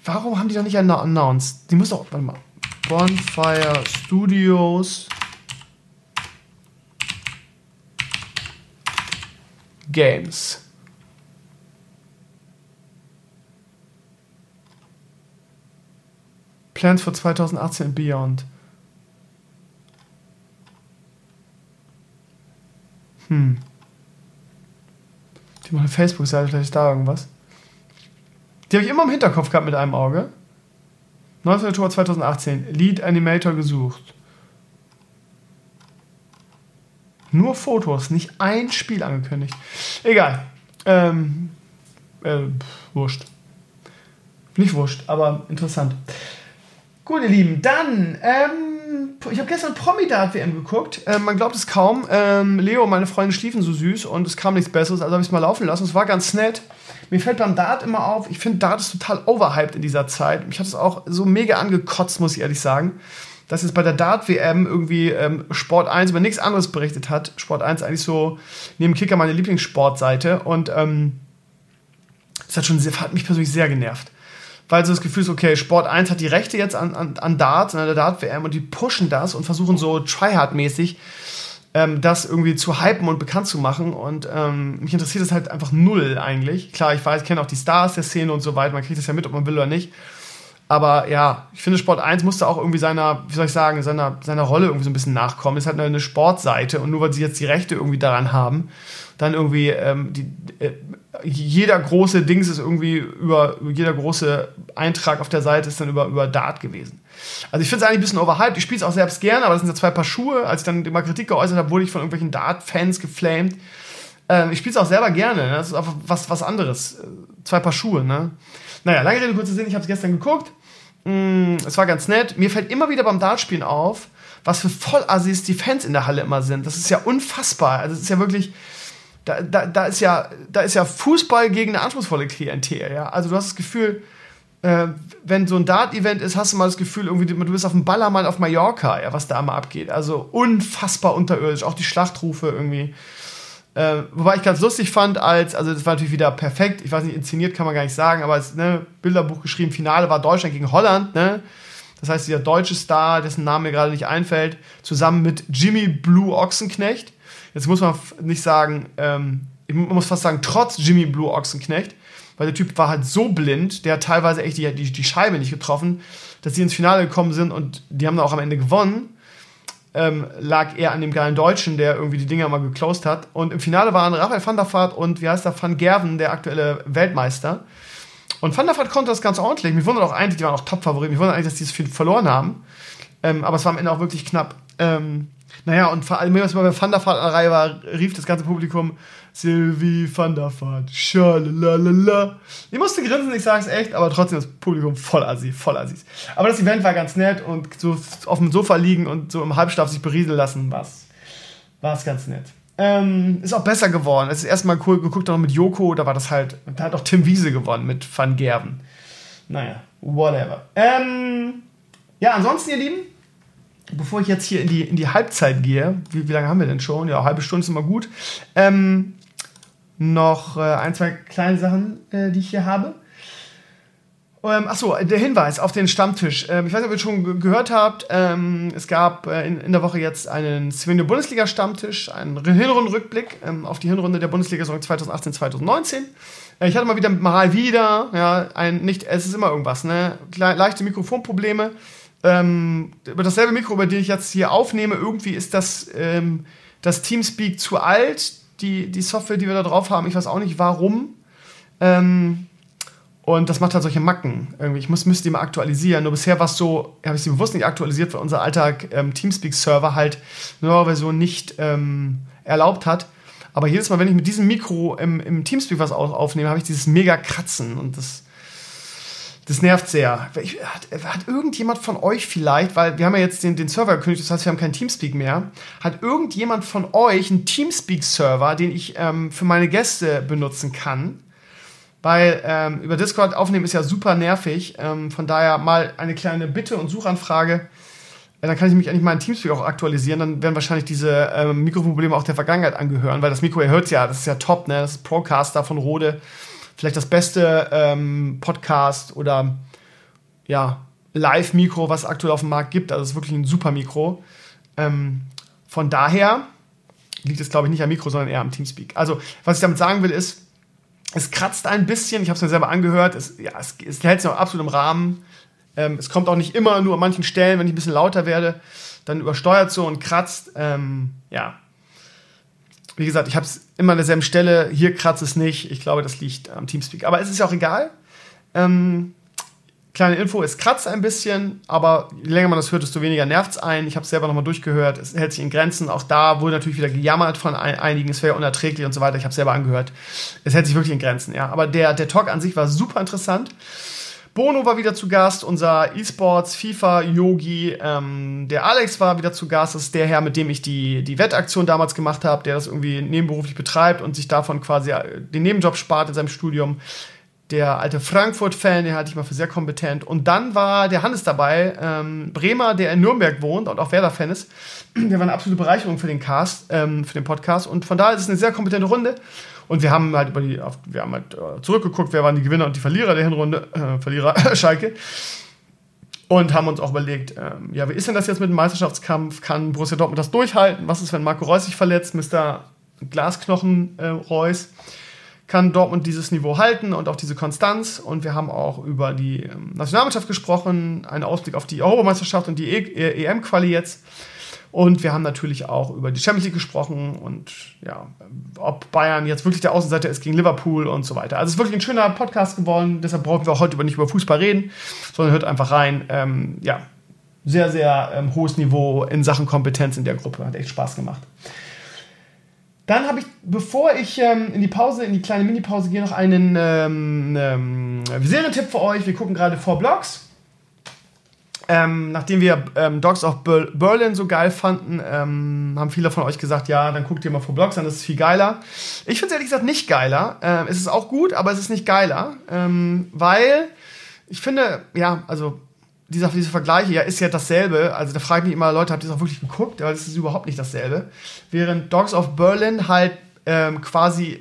Warum haben die doch nicht announced? Die muss doch, warte mal. Bonfire Studios Games. Plans for 2018 and Beyond. Hm. Die machen eine Facebook-Seite, vielleicht ist da irgendwas. Die habe ich immer im Hinterkopf gehabt mit einem Auge. 19. Oktober 2018. Lead Animator gesucht. Nur Fotos, nicht ein Spiel angekündigt. Egal. Ähm, äh, wurscht. Nicht wurscht, aber interessant. Gut, ihr Lieben, dann ähm, ich habe gestern Promi-Dart WM geguckt. Ähm, man glaubt es kaum. Ähm, Leo und meine Freundin schliefen so süß und es kam nichts Besseres, also habe ich es mal laufen lassen. Es war ganz nett. Mir fällt beim Dart immer auf, ich finde Dart ist total overhyped in dieser Zeit. Mich hat es auch so mega angekotzt, muss ich ehrlich sagen. Dass jetzt bei der Dart-WM irgendwie ähm, Sport 1 über nichts anderes berichtet hat. Sport 1 eigentlich so neben Kicker meine Lieblingssportseite. Und ähm, das hat, schon sehr, hat mich persönlich sehr genervt weil so das Gefühl ist, okay, Sport 1 hat die Rechte jetzt an, an, an Darts, an der Dart-WM und die pushen das und versuchen so tryhard-mäßig ähm, das irgendwie zu hypen und bekannt zu machen. Und ähm, mich interessiert das halt einfach null eigentlich. Klar, ich weiß, ich kenne auch die Stars der Szene und so weiter, man kriegt das ja mit, ob man will oder nicht. Aber ja, ich finde, Sport 1 musste auch irgendwie seiner, wie soll ich sagen, seiner, seiner Rolle irgendwie so ein bisschen nachkommen. Es halt eine Sportseite und nur weil sie jetzt die Rechte irgendwie daran haben, dann irgendwie ähm, die, äh, jeder große Dings ist irgendwie über, jeder große Eintrag auf der Seite ist dann über, über Dart gewesen. Also ich finde es eigentlich ein bisschen overhyped. Ich spiele es auch selbst gerne, aber das sind ja zwei Paar Schuhe. Als ich dann mal Kritik geäußert habe, wurde ich von irgendwelchen Dart-Fans geflamed. Ähm, ich spiele es auch selber gerne. Ne? Das ist einfach was, was anderes. Zwei Paar Schuhe, ne? Naja, lange Rede, kurzer Sinn, ich habe es gestern geguckt. Mm, es war ganz nett. Mir fällt immer wieder beim Dartspielen auf, was für Vollassis die Fans in der Halle immer sind. Das ist ja unfassbar. Also es ist ja wirklich da, da, da, ist ja, da ist ja Fußball gegen eine anspruchsvolle Klientel. Ja? Also du hast das Gefühl, äh, wenn so ein Dart-Event ist, hast du mal das Gefühl, irgendwie, du bist auf dem Ballermann auf Mallorca, ja, was da immer abgeht. Also unfassbar unterirdisch, auch die Schlachtrufe irgendwie. Äh, wobei ich ganz lustig fand, als, also das war natürlich wieder perfekt, ich weiß nicht, inszeniert kann man gar nicht sagen, aber es ne, Bilderbuch geschrieben, Finale war Deutschland gegen Holland, ne? Das heißt, dieser deutsche Star, dessen Name mir gerade nicht einfällt, zusammen mit Jimmy Blue Ochsenknecht Jetzt muss man nicht sagen, ähm, ich muss fast sagen, trotz Jimmy Blue Ochsenknecht, weil der Typ war halt so blind, der hat teilweise echt die, die, die Scheibe nicht getroffen, dass sie ins Finale gekommen sind und die haben dann auch am Ende gewonnen. Ähm, lag eher an dem geilen Deutschen, der irgendwie die Dinger mal geclosed hat. Und im Finale waren Raphael van der Vaart und wie heißt der, Van Gerven, der aktuelle Weltmeister. Und Van der Vaart konnte das ganz ordentlich. Mir wundert auch eigentlich, die waren auch Top-Favoriten. Mir wundert eigentlich, dass die das viel verloren haben. Ähm, aber es war am Ende auch wirklich knapp. Ähm, Naja, und vor allem, was bei Van der Vaart war, rief das ganze Publikum Sylvie van der Vaart, schalalala. Ich musste grinsen, ich sag's echt, aber trotzdem das Publikum voll assi, voll assis. Aber das Event war ganz nett und so auf dem Sofa liegen und so im Halbschlaf sich berieseln lassen, war's, war's ganz nett. Ähm, ist auch besser geworden. Es ist erstmal cool geguckt, noch mit Joko, da war das halt, da hat auch Tim Wiese gewonnen mit Van Gerven. Naja, whatever. Ähm, ja, ansonsten, ihr Lieben, bevor ich jetzt hier in die, in die Halbzeit gehe, wie, wie lange haben wir denn schon? Ja, halbe Stunde ist immer gut. Ähm, noch äh, ein, zwei kleine Sachen, äh, die ich hier habe. Ähm, achso, der Hinweis auf den Stammtisch. Ähm, ich weiß nicht, ob ihr schon gehört habt. Ähm, es gab äh, in, in, der Woche jetzt einen Svenio Bundesliga-Stammtisch, einen Hinrundenrückblick ähm, auf die Hinrunde der Bundesliga-Saison 2018-2019. Äh, ich hatte mal wieder mal wieder, ja, ein, nicht, es ist immer irgendwas, ne? Leichte Mikrofonprobleme. Ähm, über dasselbe Mikro, über das ich jetzt hier aufnehme, irgendwie ist das, ähm, das Teamspeak zu alt, die, die Software, die wir da drauf haben. Ich weiß auch nicht warum. Ähm, und das macht halt solche Macken. Irgendwie. Ich muss, müsste die mal aktualisieren. Nur bisher war es so, habe ich sie bewusst nicht aktualisiert, weil unser alter ähm, Teamspeak-Server halt eine neue Version nicht ähm, erlaubt hat. Aber jedes Mal, wenn ich mit diesem Mikro im, im Teamspeak was aufnehme, habe ich dieses mega Kratzen und das, das nervt sehr. Hat, hat, irgendjemand von euch vielleicht, weil wir haben ja jetzt den, den Server gekündigt, das heißt, wir haben keinen Teamspeak mehr, hat irgendjemand von euch einen Teamspeak-Server, den ich ähm, für meine Gäste benutzen kann? weil ähm, über Discord aufnehmen ist ja super nervig. Ähm, von daher mal eine kleine Bitte und Suchanfrage. Äh, dann kann ich mich eigentlich meinen Teamspeak auch aktualisieren. Dann werden wahrscheinlich diese ähm, Mikrofonprobleme auch der Vergangenheit angehören, weil das Mikro, ihr hört ja, das ist ja top, ne? Das ist Procaster von Rode. Vielleicht das beste ähm, Podcast oder ja, Live-Mikro, was es aktuell auf dem Markt gibt. Also es ist wirklich ein super Mikro. Ähm, von daher liegt es, glaube ich, nicht am Mikro, sondern eher am Teamspeak. Also, was ich damit sagen will, ist, es kratzt ein bisschen, ich habe es mir selber angehört, es, ja, es, es hält sich auch absolut im Rahmen. Ähm, es kommt auch nicht immer, nur an manchen Stellen, wenn ich ein bisschen lauter werde, dann übersteuert so und kratzt. Ähm, ja. Wie gesagt, ich habe es immer an derselben Stelle, hier kratzt es nicht. Ich glaube, das liegt am Teamspeak. Aber es ist ja auch egal. Ähm, Kleine Info, es kratzt ein bisschen, aber je länger man das hört, desto weniger nervt es ein. Ich habe es selber nochmal durchgehört, es hält sich in Grenzen. Auch da wurde natürlich wieder gejammert von einigen, es wäre unerträglich und so weiter. Ich habe es selber angehört. Es hält sich wirklich in Grenzen, ja. Aber der, der Talk an sich war super interessant. Bono war wieder zu Gast, unser E-Sports, FIFA-Yogi. Ähm, der Alex war wieder zu Gast. Das ist der Herr, mit dem ich die, die Wettaktion damals gemacht habe, der das irgendwie nebenberuflich betreibt und sich davon quasi äh, den Nebenjob spart in seinem Studium der alte Frankfurt-Fan, den halte ich mal für sehr kompetent. Und dann war der Hannes dabei, ähm, Bremer, der in Nürnberg wohnt und auch Werder-Fan ist. Der war eine absolute Bereicherung für den Cast, ähm, für den Podcast. Und von daher ist es eine sehr kompetente Runde. Und wir haben halt über die, auf, wir haben halt äh, zurückgeguckt, wer waren die Gewinner und die Verlierer der Hinrunde, äh, Verlierer Schalke. Und haben uns auch überlegt, ähm, ja, wie ist denn das jetzt mit dem Meisterschaftskampf? Kann Borussia Dortmund das durchhalten? Was ist, wenn Marco Reus sich verletzt, Mr. Glasknochen äh, Reus? kann Dortmund dieses Niveau halten und auch diese Konstanz. Und wir haben auch über die ähm, Nationalmannschaft gesprochen, einen Ausblick auf die Europameisterschaft und die e EM-Quali e jetzt. Und wir haben natürlich auch über die Champions League gesprochen und ja, ob Bayern jetzt wirklich der Außenseiter ist gegen Liverpool und so weiter. Also es ist wirklich ein schöner Podcast geworden, deshalb brauchen wir auch heute nicht über Fußball reden, sondern hört einfach rein. Ähm, ja, sehr, sehr ähm, hohes Niveau in Sachen Kompetenz in der Gruppe. Hat echt Spaß gemacht. Dann habe ich, bevor ich ähm, in die Pause, in die kleine Mini-Pause gehe, noch einen ähm, ähm, Serientipp für euch. Wir gucken gerade Four Blocks. Ähm, nachdem wir ähm, Dogs of Berlin so geil fanden, ähm, haben viele von euch gesagt, ja, dann guckt ihr mal Four Blocks an, das ist viel geiler. Ich finde es ehrlich gesagt nicht geiler. Ähm, es ist auch gut, aber es ist nicht geiler, ähm, weil ich finde, ja, also dieser, diese Vergleiche, ja, ist ja dasselbe. Also da frage ich mich immer, Leute, habt ihr das auch wirklich geguckt? Weil es ist überhaupt nicht dasselbe. Während Dogs of Berlin halt ähm, quasi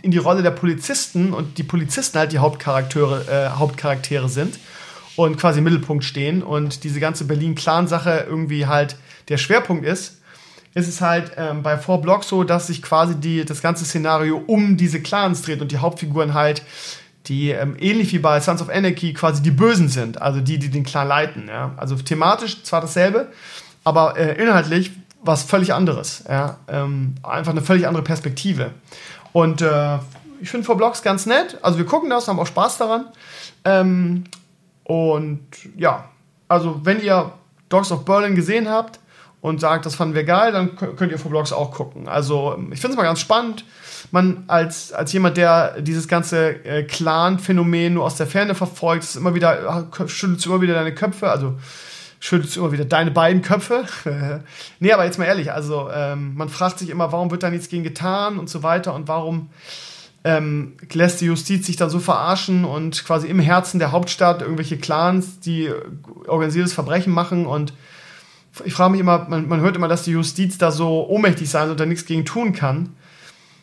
in die Rolle der Polizisten und die Polizisten halt die Hauptcharaktere, äh, Hauptcharaktere sind und quasi im Mittelpunkt stehen und diese ganze Berlin-Clan-Sache irgendwie halt der Schwerpunkt ist, ist es halt ähm, bei Four Blocks so, dass sich quasi die, das ganze Szenario um diese Clans dreht und die Hauptfiguren halt die ähm, ähnlich wie bei Sons of Anarchy quasi die Bösen sind, also die, die den Clan leiten. Ja? Also thematisch zwar dasselbe, aber äh, inhaltlich was völlig anderes. Ja? Ähm, einfach eine völlig andere Perspektive. Und äh, ich finde For Blocks ganz nett. Also wir gucken das, haben auch Spaß daran. Ähm, und ja, also wenn ihr Dogs of Berlin gesehen habt und sagt, das fanden wir geil, dann könnt ihr Vlogs auch gucken. Also ich finde es mal ganz spannend. Man als, als jemand, der dieses ganze äh, Clan-Phänomen nur aus der Ferne verfolgt, ist immer wieder, schüttelst immer wieder deine Köpfe, also schüttelst immer wieder deine beiden Köpfe. nee, aber jetzt mal ehrlich, also ähm, man fragt sich immer, warum wird da nichts gegen getan und so weiter und warum ähm, lässt die Justiz sich dann so verarschen und quasi im Herzen der Hauptstadt irgendwelche Clans, die organisiertes Verbrechen machen und ich frage mich immer, man, man hört immer, dass die Justiz da so ohnmächtig sein und da nichts gegen tun kann.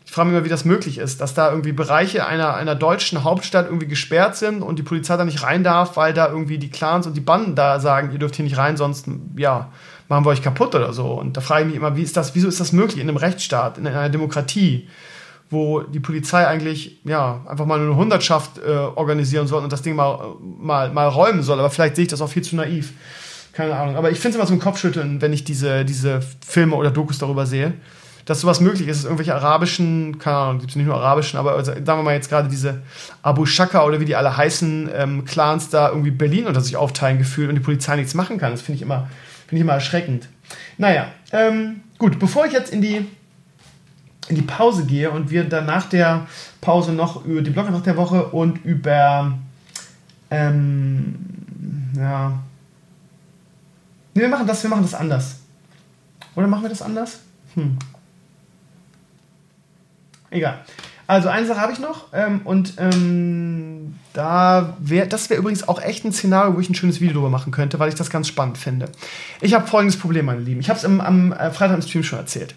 Ich frage mich immer, wie das möglich ist, dass da irgendwie Bereiche einer, einer deutschen Hauptstadt irgendwie gesperrt sind und die Polizei da nicht rein darf, weil da irgendwie die Clans und die Banden da sagen, ihr dürft hier nicht rein, sonst, ja, machen wir euch kaputt oder so. Und da frage ich mich immer, wie ist das, wieso ist das möglich in einem Rechtsstaat, in einer Demokratie, wo die Polizei eigentlich, ja, einfach mal eine Hundertschaft äh, organisieren soll und das Ding mal, mal, mal räumen soll. Aber vielleicht sehe ich das auch viel zu naiv. Keine Ahnung. Aber ich finde es immer so ein Kopfschütteln, wenn ich diese, diese Filme oder Dokus darüber sehe, dass sowas möglich ist. Dass irgendwelche arabischen, keine Ahnung, gibt es nicht nur arabischen, aber also, sagen wir mal jetzt gerade diese Abu Shaka oder wie die alle heißen, ähm, Clans da irgendwie Berlin unter sich aufteilen gefühlt und die Polizei nichts machen kann. Das finde ich immer, finde ich immer erschreckend. Naja, ähm, gut, bevor ich jetzt in die in die Pause gehe und wir dann nach der Pause noch über die Blogger nach der Woche und über ähm, ja, Nee, wir machen das, wir machen das anders. Oder machen wir das anders? Hm. Egal. Also eine Sache habe ich noch ähm, und ähm, da wär, das wäre übrigens auch echt ein Szenario, wo ich ein schönes Video darüber machen könnte, weil ich das ganz spannend finde. Ich habe folgendes Problem, meine Lieben. Ich habe es am äh, Freitag im Stream schon erzählt.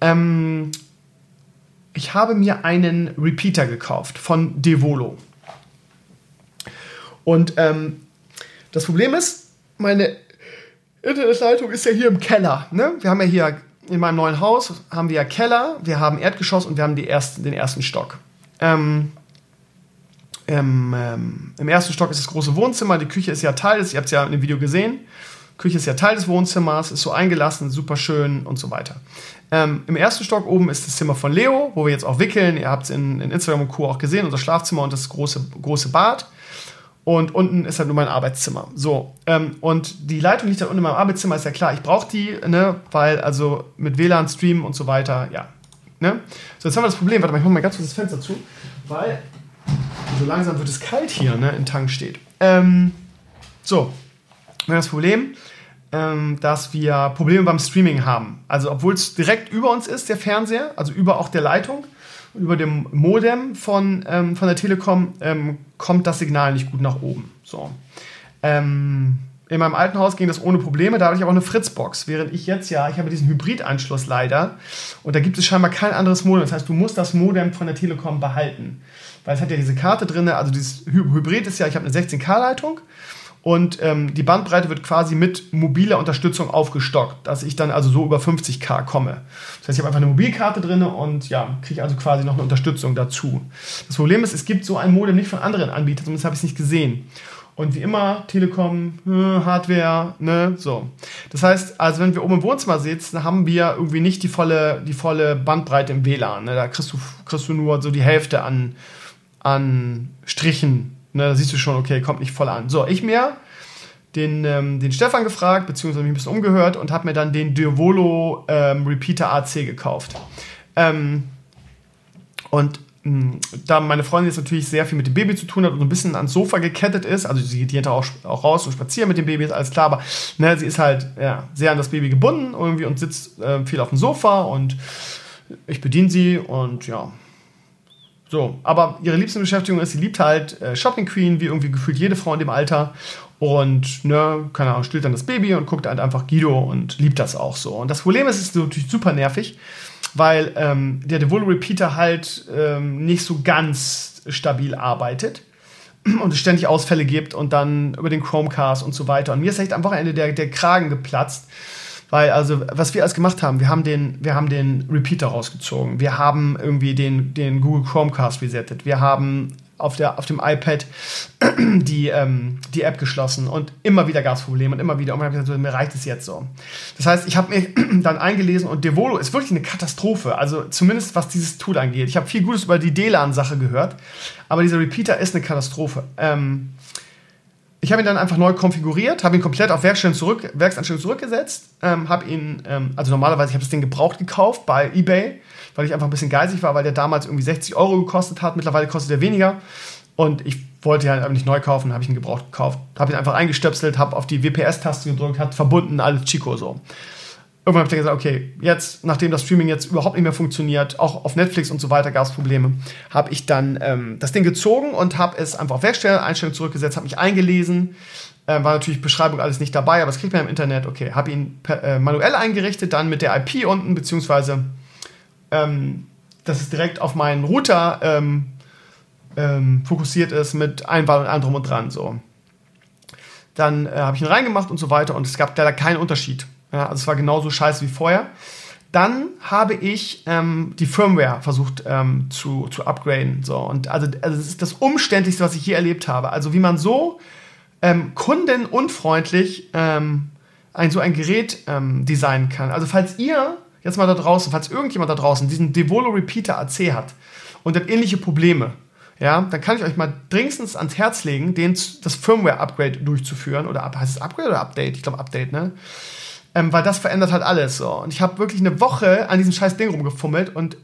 Ähm, ich habe mir einen Repeater gekauft von Devolo. Und ähm, das Problem ist, meine Internetleitung ist ja hier im Keller. Ne? Wir haben ja hier in meinem neuen Haus haben wir ja Keller, wir haben Erdgeschoss und wir haben ersten, den ersten Stock. Ähm, im, ähm, Im ersten Stock ist das große Wohnzimmer, die Küche ist ja Teil ihr habt es ja in dem Video gesehen, Küche ist ja Teil des Wohnzimmers, ist so eingelassen, super schön und so weiter. Ähm, Im ersten Stock oben ist das Zimmer von Leo, wo wir jetzt auch wickeln. Ihr habt es in, in, Instagram und Co. auch gesehen, unser Schlafzimmer und das große, große Bad. Und unten ist halt nur mein Arbeitszimmer. So, ähm, und die Leitung liegt halt unten in meinem Arbeitszimmer, ist ja klar. Ich brauche die, ne, weil also mit WLAN, Stream und so weiter, ja. Ne? So, jetzt haben wir das Problem, warte mal, ich mache mal ganz kurz das Fenster zu, weil so langsam wird es kalt hier, ne, in Tank steht. Ähm, so, wir haben das Problem, ähm, dass wir Probleme beim Streaming haben. Also, obwohl es direkt über uns ist, der Fernseher, also über auch der Leitung, über dem Modem von, ähm, von der Telekom ähm, kommt das Signal nicht gut nach oben. So. Ähm, in meinem alten Haus ging das ohne Probleme, da habe ich aber auch eine Fritzbox, während ich jetzt ja, ich habe diesen Hybrid-Anschluss leider und da gibt es scheinbar kein anderes Modem. Das heißt, du musst das Modem von der Telekom behalten, weil es hat ja diese Karte drin, also dieses Hybrid ist ja, ich habe eine 16K-Leitung und ähm, die Bandbreite wird quasi mit mobiler Unterstützung aufgestockt, dass ich dann also so über 50k komme. Das heißt, ich habe einfach eine Mobilkarte drin und ja, kriege also quasi noch eine Unterstützung dazu. Das Problem ist, es gibt so ein Modem nicht von anderen Anbietern, zumindest habe ich es nicht gesehen. Und wie immer, Telekom, hm, Hardware, ne, so. Das heißt, also wenn wir oben im Wohnzimmer sitzen, haben wir irgendwie nicht die volle, die volle Bandbreite im WLAN. Ne? Da kriegst du, kriegst du nur so die Hälfte an, an Strichen Ne, da siehst du schon, okay, kommt nicht voll an. So, ich mir den, ähm, den Stefan gefragt, beziehungsweise mich ein bisschen umgehört und habe mir dann den Diavolo ähm, Repeater AC gekauft. Ähm, und mh, hm, da meine Freundin jetzt natürlich sehr viel mit dem Baby zu tun hat und so ein bisschen ans Sofa gekettet ist, also sie geht hinterher auch, auch raus und spazieren mit dem Baby, ist alles klar, aber ne, sie ist halt ja, sehr an das Baby gebunden irgendwie und sitzt äh, viel auf dem Sofa und ich bediene sie und ja, so, aber ihre liebste Beschäftigung ist, sie liebt halt äh, Shopping Queen, wie irgendwie gefühlt jede Frau in dem Alter. Und, ne, keine Ahnung, stillt dann das Baby und guckt halt einfach Guido und liebt das auch so. Und das Problem ist, es ist natürlich super nervig, weil ähm, der Devolo Repeater halt ähm, nicht so ganz stabil arbeitet und es ständig Ausfälle gibt und dann über den Chromecast und so weiter. Und mir ist echt am Wochenende der, der Kragen geplatzt weil, also, was wir alles gemacht haben, wir haben den, wir haben den Repeater rausgezogen. Wir haben irgendwie den, den Google Chromecast resettet. Wir haben auf, der, auf dem iPad die, ähm, die App geschlossen und immer wieder gab es Probleme und immer wieder. Und ich habe gesagt, so, mir reicht es jetzt so. Das heißt, ich habe mir dann eingelesen und Devolo ist wirklich eine Katastrophe. Also zumindest was dieses Tool angeht. Ich habe viel Gutes über die DLAN-Sache gehört, aber dieser Repeater ist eine Katastrophe. Ähm, ich habe ihn dann einfach neu konfiguriert, habe ihn komplett auf Werkstellung zurück, Werksanstellung zurückgesetzt, ähm, habe ihn, ähm, also normalerweise, ich habe das Ding gebraucht gekauft bei eBay, weil ich einfach ein bisschen geizig war, weil der damals irgendwie 60 Euro gekostet hat, mittlerweile kostet er weniger. Und ich wollte ihn halt einfach nicht neu kaufen, habe ich ihn gebraucht gekauft, habe ihn einfach eingestöpselt, habe auf die WPS-Taste gedrückt, hat verbunden, alles Chico so irgendwann habe ich dann gesagt, okay, jetzt, nachdem das Streaming jetzt überhaupt nicht mehr funktioniert, auch auf Netflix und so weiter gab es Probleme, habe ich dann ähm, das Ding gezogen und habe es einfach auf Werkstellung, zurückgesetzt, habe mich eingelesen, äh, war natürlich Beschreibung alles nicht dabei, aber das kriegt man im Internet, okay, habe ihn per, äh, manuell eingerichtet, dann mit der IP unten, beziehungsweise ähm, dass es direkt auf meinen Router ähm, ähm, fokussiert ist mit Einwahl und allem drum und dran, so. Dann äh, habe ich ihn reingemacht und so weiter und es gab leider keinen Unterschied ja, also es war genauso scheiße wie vorher. Dann habe ich ähm, die Firmware versucht ähm, zu, zu upgraden. So. Und also, also das ist das Umständlichste, was ich je erlebt habe. Also wie man so ähm, kundenunfreundlich ähm, ein, so ein Gerät ähm, designen kann. Also falls ihr jetzt mal da draußen, falls irgendjemand da draußen diesen Devolo Repeater AC hat und hat ähnliche Probleme, ja, dann kann ich euch mal dringendstens ans Herz legen, den, das Firmware-Upgrade durchzuführen. Oder heißt es Upgrade oder Update? Ich glaube Update, ne? Ähm, weil das verändert halt alles so. Und ich habe wirklich eine Woche an diesem scheiß Ding rumgefummelt und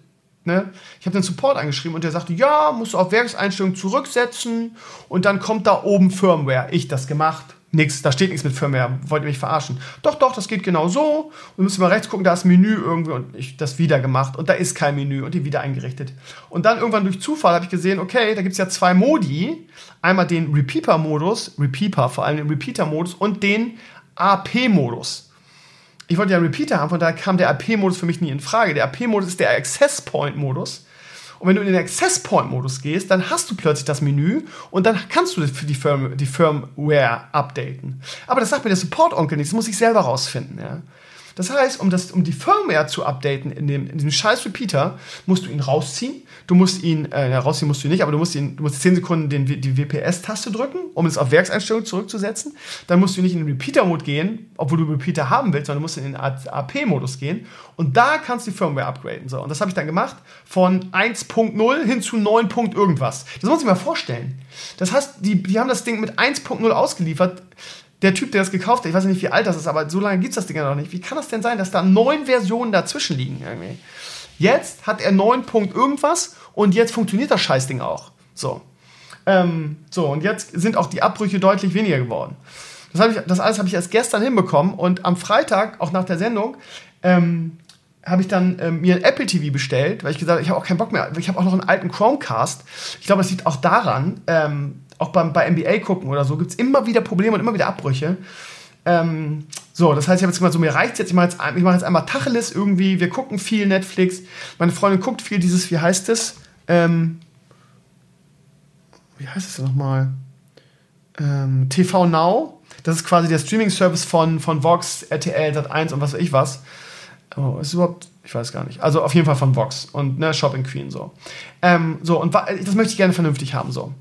ne, ich habe den Support angeschrieben und der sagte, ja, musst du auf Werkseinstellungen zurücksetzen und dann kommt da oben Firmware. Ich das gemacht. Nix, da steht nichts mit Firmware. Wollt ihr mich verarschen? Doch, doch, das geht genau so. Und müssen mal rechts gucken, da ist Menü irgendwie und ich das wieder gemacht und da ist kein Menü und die wieder eingerichtet. Und dann irgendwann durch Zufall habe ich gesehen, okay, da gibt es ja zwei Modi. Einmal den Repeater-Modus, Repeater, vor allem den Repeater-Modus und den AP-Modus ich wollte ja einen Repeater haben, von daher kam der AP-Modus für mich nie in Frage. Der AP-Modus ist der Access Point-Modus. Und wenn du in den Access Point-Modus gehst, dann hast du plötzlich das Menü und dann kannst du für die, Firm die Firmware updaten. Aber das sagt mir der Support-Onkel nicht, das muss ich selber rausfinden. Ja. Das heißt, um, das, um die Firmware zu updaten in, dem, in diesem scheiß Repeater, musst du ihn rausziehen. Du musst ihn, äh, ja, rausziehen musst du nicht, aber du musst ihn, du musst 10 Sekunden den, die WPS-Taste drücken, um es auf Werkseinstellung zurückzusetzen. Dann musst du nicht in den Repeater-Mode gehen, obwohl du Repeater haben willst, sondern du musst in den AP-Modus gehen. Und da kannst du die Firmware upgraden. So, und das habe ich dann gemacht von 1.0 hin zu 9. irgendwas. Das muss ich mal vorstellen. Das heißt, die, die haben das Ding mit 1.0 ausgeliefert der Typ, der das gekauft hat, ich weiß nicht, wie alt das ist, aber so lange gibt es das Ding ja noch nicht. Wie kann das denn sein, dass da neun Versionen dazwischen liegen irgendwie? Jetzt hat er neun Punkt irgendwas und jetzt funktioniert das Scheißding auch. So. Ähm, so, und jetzt sind auch die Abbrüche deutlich weniger geworden. Das, ich, das alles habe ich erst gestern hinbekommen und am Freitag, auch nach der Sendung, ähm, habe ich dann ähm, mir ein Apple TV bestellt, weil ich gesagt habe, ich habe auch keinen Bock mehr. Ich habe auch noch einen alten Chromecast. Ich glaube, das liegt auch daran, ähm, auch beim, bei NBA gucken oder so, gibt es immer wieder Probleme und immer wieder Abbrüche. Ähm, so, das heißt, ich habe jetzt gesagt, so, mir reicht jetzt, ich mache jetzt, mach jetzt einmal Tacheles irgendwie, wir gucken viel Netflix. Meine Freundin guckt viel dieses, wie heißt es? Ähm, wie heißt es denn nochmal? Ähm, TV Now. Das ist quasi der Streaming-Service von, von Vox, RTL, Sat1 und was weiß ich was. Oh, ist überhaupt, ich weiß gar nicht. Also auf jeden Fall von Vox und ne, Shopping Queen so. Ähm, so, und das möchte ich gerne vernünftig haben, so.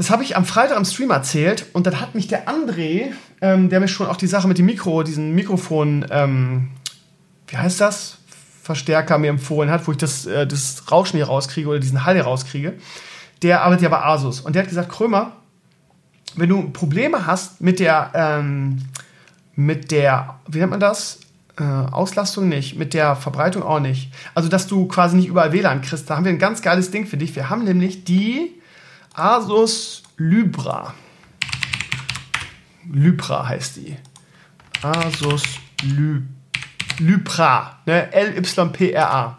Das habe ich am Freitag am Stream erzählt und dann hat mich der André, ähm, der mir schon auch die Sache mit dem Mikro, diesen Mikrofon, ähm, wie heißt das? Verstärker mir empfohlen hat, wo ich das, äh, das Rauschen hier rauskriege oder diesen Hall hier rauskriege. Der arbeitet ja bei Asus und der hat gesagt, Krömer, wenn du Probleme hast mit der, ähm, mit der, wie nennt man das? Äh, Auslastung nicht, mit der Verbreitung auch nicht. Also, dass du quasi nicht überall WLAN kriegst, da haben wir ein ganz geiles Ding für dich. Wir haben nämlich die Asus Libra. Lypra heißt die. Asus Ly Lypra. Ne? L-Y-P-R-A.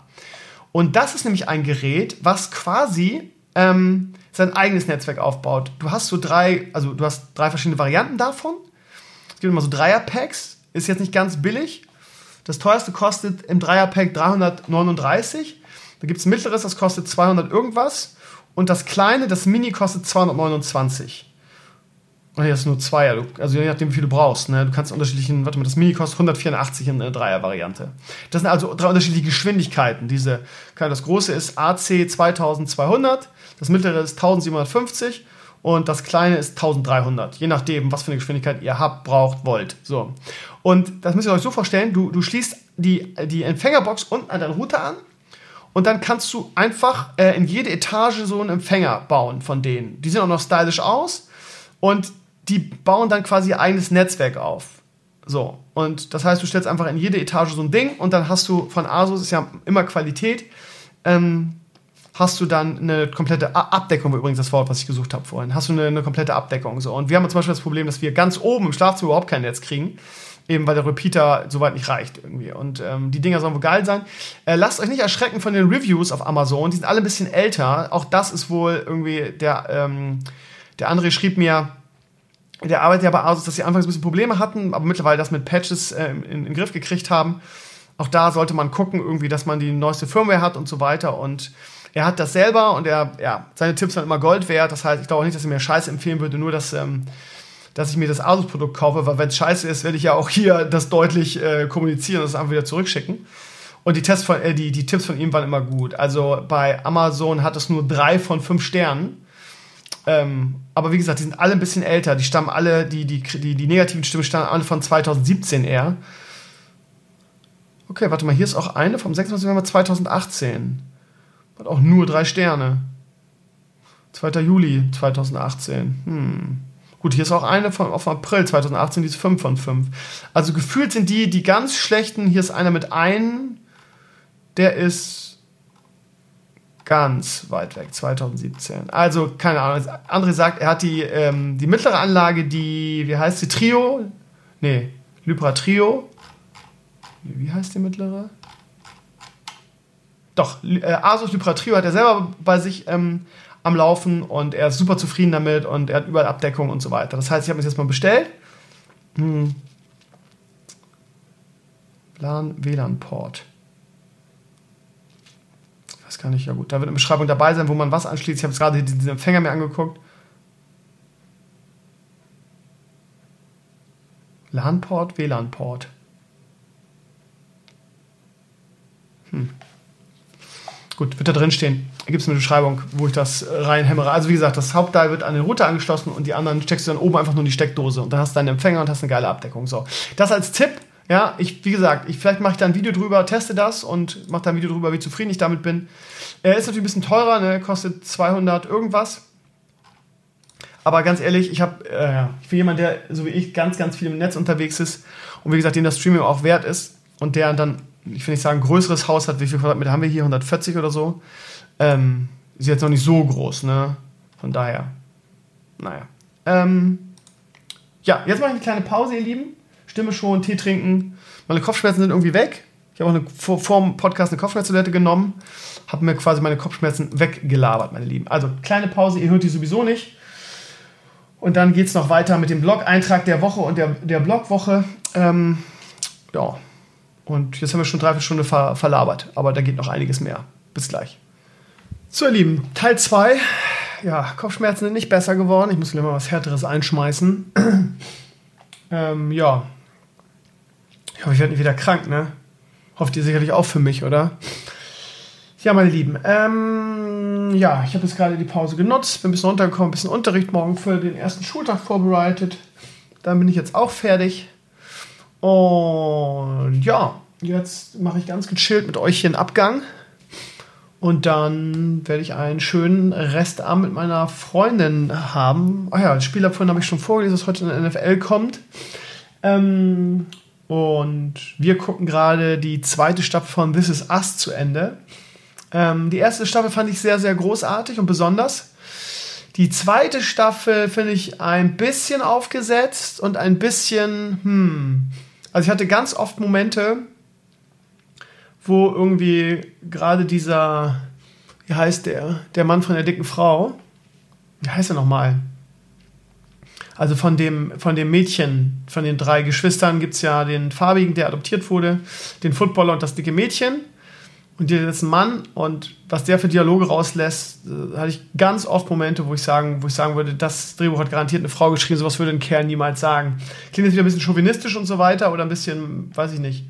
Und das ist nämlich ein Gerät, was quasi ähm, sein eigenes Netzwerk aufbaut. Du hast so drei, also du hast drei verschiedene Varianten davon. Es gibt immer so Dreier-Packs. Ist jetzt nicht ganz billig. Das teuerste kostet im Dreier-Pack 339. Da gibt es ein mittleres, das kostet 200 irgendwas. Und das kleine, das Mini kostet 229. Und hier ist nur zwei, also je nachdem, wie viel du brauchst. Ne? Du kannst unterschiedlichen, warte mal, das Mini kostet 184 in der Dreier-Variante. Das sind also drei unterschiedliche Geschwindigkeiten. Diese, das große ist AC 2200, das mittlere ist 1750 und das kleine ist 1300. Je nachdem, was für eine Geschwindigkeit ihr habt, braucht, wollt. So. Und das müsst ihr euch so vorstellen, du, du schließt die, die Empfängerbox unten an deinen Router an und dann kannst du einfach äh, in jede Etage so einen Empfänger bauen von denen. Die sehen auch noch stylisch aus. Und die bauen dann quasi ihr eigenes Netzwerk auf. So. Und das heißt, du stellst einfach in jede Etage so ein Ding und dann hast du von Asus, ist ja immer Qualität, ähm, hast du dann eine komplette Abdeckung, übrigens das Wort, was ich gesucht habe vorhin, hast du eine, eine, komplette Abdeckung. So. Und wir haben zum Beispiel das Problem, dass wir ganz oben im Schlafzimmer überhaupt kein Netz kriegen. Eben weil der Repeater soweit nicht reicht irgendwie. Und ähm, die Dinger sollen wohl geil sein. Äh, lasst euch nicht erschrecken von den Reviews auf Amazon. Die sind alle ein bisschen älter. Auch das ist wohl irgendwie der, ähm, der André schrieb mir, der arbeitet ja bei Asus, dass sie anfangs ein bisschen Probleme hatten, aber mittlerweile das mit Patches äh, in, in den Griff gekriegt haben. Auch da sollte man gucken, irgendwie, dass man die neueste Firmware hat und so weiter. Und er hat das selber und er, ja, seine Tipps sind immer Gold wert. Das heißt, ich glaube auch nicht, dass er mir Scheiße empfehlen würde, nur dass, ähm, dass ich mir das Asus-Produkt kaufe, weil wenn es scheiße ist, werde ich ja auch hier das deutlich äh, kommunizieren und es einfach wieder zurückschicken. Und die, Tests von, äh, die, die Tipps von ihm waren immer gut. Also bei Amazon hat es nur drei von fünf Sternen. Ähm, aber wie gesagt, die sind alle ein bisschen älter. Die stammen alle, die, die, die, die negativen Stimmen stammen alle von 2017 eher. Okay, warte mal, hier ist auch eine vom 26. November 2018. Hat auch nur drei Sterne. 2. Juli 2018. Hm. Gut, hier ist auch eine von auf April 2018, die ist 5 von 5. Also gefühlt sind die die ganz schlechten. Hier ist einer mit einem, der ist ganz weit weg, 2017. Also, keine Ahnung. André sagt, er hat die, ähm, die mittlere Anlage, die, wie heißt sie, Trio? Nee, Lypra Trio. Wie heißt die mittlere? Doch, äh, Asus Lypra Trio hat er selber bei sich ähm, am Laufen und er ist super zufrieden damit und er hat überall Abdeckung und so weiter. Das heißt, ich habe das jetzt mal bestellt. Hm. WLAN-Port weiß gar nicht, ja gut, da wird eine Beschreibung dabei sein, wo man was anschließt. Ich habe jetzt gerade diesen Empfänger mir angeguckt. LAN-Port, WLAN-Port. Hm. Gut, wird da drin stehen. Gibt es eine Beschreibung, wo ich das reinhämmere. Also wie gesagt, das Hauptteil wird an den Router angeschlossen und die anderen steckst du dann oben einfach nur in die Steckdose und dann hast du deinen Empfänger und hast eine geile Abdeckung. So. Das als Tipp. Ja, ich, wie gesagt, ich, vielleicht mache ich da ein Video drüber, teste das und mache da ein Video drüber, wie zufrieden ich damit bin. Er ist natürlich ein bisschen teurer, ne? kostet 200 irgendwas. Aber ganz ehrlich, ich habe, äh, für jemanden, der so wie ich ganz, ganz viel im Netz unterwegs ist und wie gesagt, den das Streaming auch wert ist und der dann, ich will nicht sagen, ein größeres Haus hat, wie viel Quadratmeter haben wir hier? 140 oder so. Ähm, ist jetzt noch nicht so groß, ne? Von daher, naja. Ähm, ja, jetzt mache ich eine kleine Pause, ihr Lieben. Stimme schon, Tee trinken. Meine Kopfschmerzen sind irgendwie weg. Ich habe auch eine, vor, vor dem Podcast eine Kopfschmerztablette genommen, habe mir quasi meine Kopfschmerzen weggelabert, meine Lieben. Also kleine Pause, ihr hört die sowieso nicht. Und dann geht es noch weiter mit dem Blog-Eintrag der Woche und der, der Blogwoche. Ähm, ja. Und jetzt haben wir schon dreiviertel Stunde ver verlabert, aber da geht noch einiges mehr. Bis gleich. So, ihr Lieben, Teil 2. Ja, Kopfschmerzen sind nicht besser geworden. Ich muss gleich mal was Härteres einschmeißen. ähm, ja, ich hoffe, ich werde nicht wieder krank, ne? Hofft ihr sicherlich auch für mich, oder? Ja, meine Lieben, ähm, ja, ich habe jetzt gerade die Pause genutzt, bin ein bisschen runtergekommen, ein bisschen Unterricht morgen für den ersten Schultag vorbereitet. Dann bin ich jetzt auch fertig. Und ja, jetzt mache ich ganz gechillt mit euch hier einen Abgang. Und dann werde ich einen schönen Restabend mit meiner Freundin haben. Ach ja, das Spiel davon habe ich schon vorgelesen, dass heute in der NFL kommt. Ähm, und wir gucken gerade die zweite Staffel von This Is Us zu Ende. Ähm, die erste Staffel fand ich sehr, sehr großartig und besonders. Die zweite Staffel finde ich ein bisschen aufgesetzt und ein bisschen, hm. Also ich hatte ganz oft Momente, wo irgendwie gerade dieser, wie heißt der, der Mann von der dicken Frau, wie heißt er nochmal? Also von dem, von dem Mädchen, von den drei Geschwistern gibt es ja den farbigen, der adoptiert wurde, den Footballer und das dicke Mädchen. Und der ist ein Mann und was der für Dialoge rauslässt, äh, hatte ich ganz oft Momente, wo ich sagen, wo ich sagen würde, das Drehbuch hat garantiert eine Frau geschrieben, sowas würde ein Kerl niemals sagen. Klingt jetzt wieder ein bisschen chauvinistisch und so weiter oder ein bisschen, weiß ich nicht,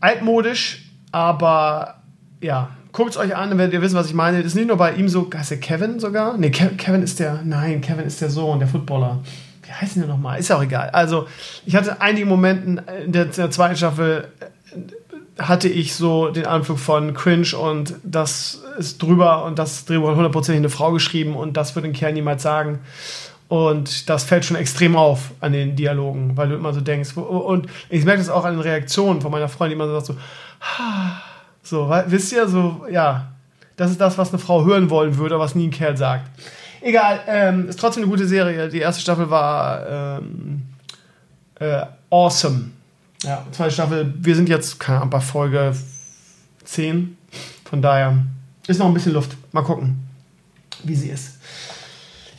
altmodisch, aber ja, guckt es euch an, dann werdet ihr wissen, was ich meine. Das ist nicht nur bei ihm so, heißt der Kevin sogar? Nee, Kevin ist der, nein, Kevin ist der Sohn, der Footballer. Wie heißt der nochmal? Ist ja auch egal. Also, ich hatte einige Momente in der, in der zweiten Staffel, äh, hatte ich so den Anflug von Cringe und das ist drüber und das Drehbuch hat hundertprozentig eine Frau geschrieben und das würde ein Kerl niemals sagen. Und das fällt schon extrem auf an den Dialogen, weil du immer so denkst. Und ich merke das auch an den Reaktionen von meiner Freundin, die immer so sagt so, so, wisst ihr, so, ja, das ist das, was eine Frau hören wollen würde, was nie ein Kerl sagt. Egal, ähm, ist trotzdem eine gute Serie. Die erste Staffel war ähm, äh, awesome. Ja, zweite Staffel, wir sind jetzt, keine Ahnung, bei Folge 10. Von daher ist noch ein bisschen Luft. Mal gucken, wie sie ist.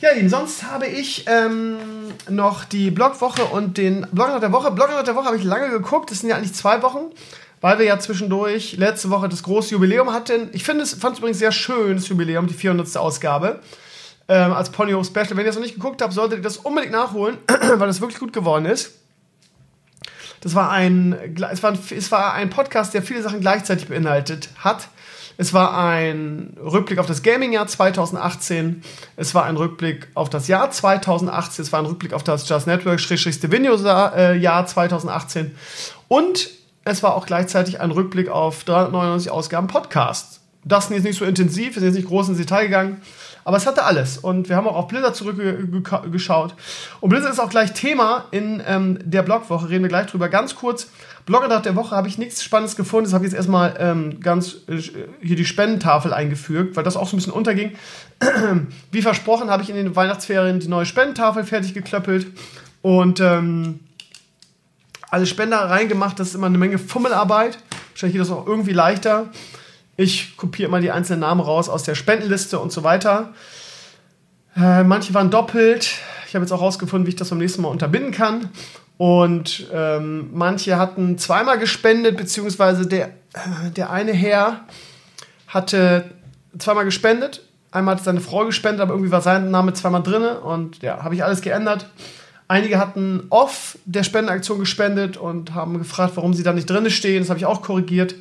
Ja, Lieben, sonst habe ich ähm, noch die Blogwoche und den Blog der Woche. Blog der Woche habe ich lange geguckt. Das sind ja eigentlich zwei Wochen, weil wir ja zwischendurch letzte Woche das große Jubiläum hatten. Ich finde es, fand es übrigens sehr schön, das Jubiläum, die 400. Ausgabe ähm, als Ponyhof Special. Wenn ihr das noch nicht geguckt habt, solltet ihr das unbedingt nachholen, weil das wirklich gut geworden ist. Das war ein, es war ein, es war ein Podcast, der viele Sachen gleichzeitig beinhaltet hat. Es war ein Rückblick auf das Gaming-Jahr 2018. Es war ein Rückblick auf das Jahr 2018. Es war ein Rückblick auf das Just Network-Video-Jahr 2018. Und es war auch gleichzeitig ein Rückblick auf 399 Ausgaben Podcast. Das ist nicht so intensiv, sind jetzt nicht groß ins Detail gegangen. Aber es hatte alles. Und wir haben auch auf Blizzard zurückgeschaut. Und Blizzard ist auch gleich Thema in ähm, der Blogwoche. Reden wir gleich drüber. Ganz kurz. Blogger der Woche habe ich nichts Spannendes gefunden. Das habe ich jetzt erstmal ähm, ganz äh, hier die Spendentafel eingefügt, weil das auch so ein bisschen unterging. Wie versprochen habe ich in den Weihnachtsferien die neue Spendentafel fertig geklöppelt. Und ähm, alle Spender reingemacht. Das ist immer eine Menge Fummelarbeit. Wahrscheinlich geht das auch irgendwie leichter. Ich kopiere immer die einzelnen Namen raus aus der Spendenliste und so weiter. Äh, manche waren doppelt. Ich habe jetzt auch rausgefunden, wie ich das beim nächsten Mal unterbinden kann. Und ähm, manche hatten zweimal gespendet, beziehungsweise der, äh, der eine Herr hatte zweimal gespendet. Einmal hat seine Frau gespendet, aber irgendwie war sein Name zweimal drin. Und ja, habe ich alles geändert. Einige hatten off der Spendenaktion gespendet und haben gefragt, warum sie da nicht drin stehen. Das habe ich auch korrigiert.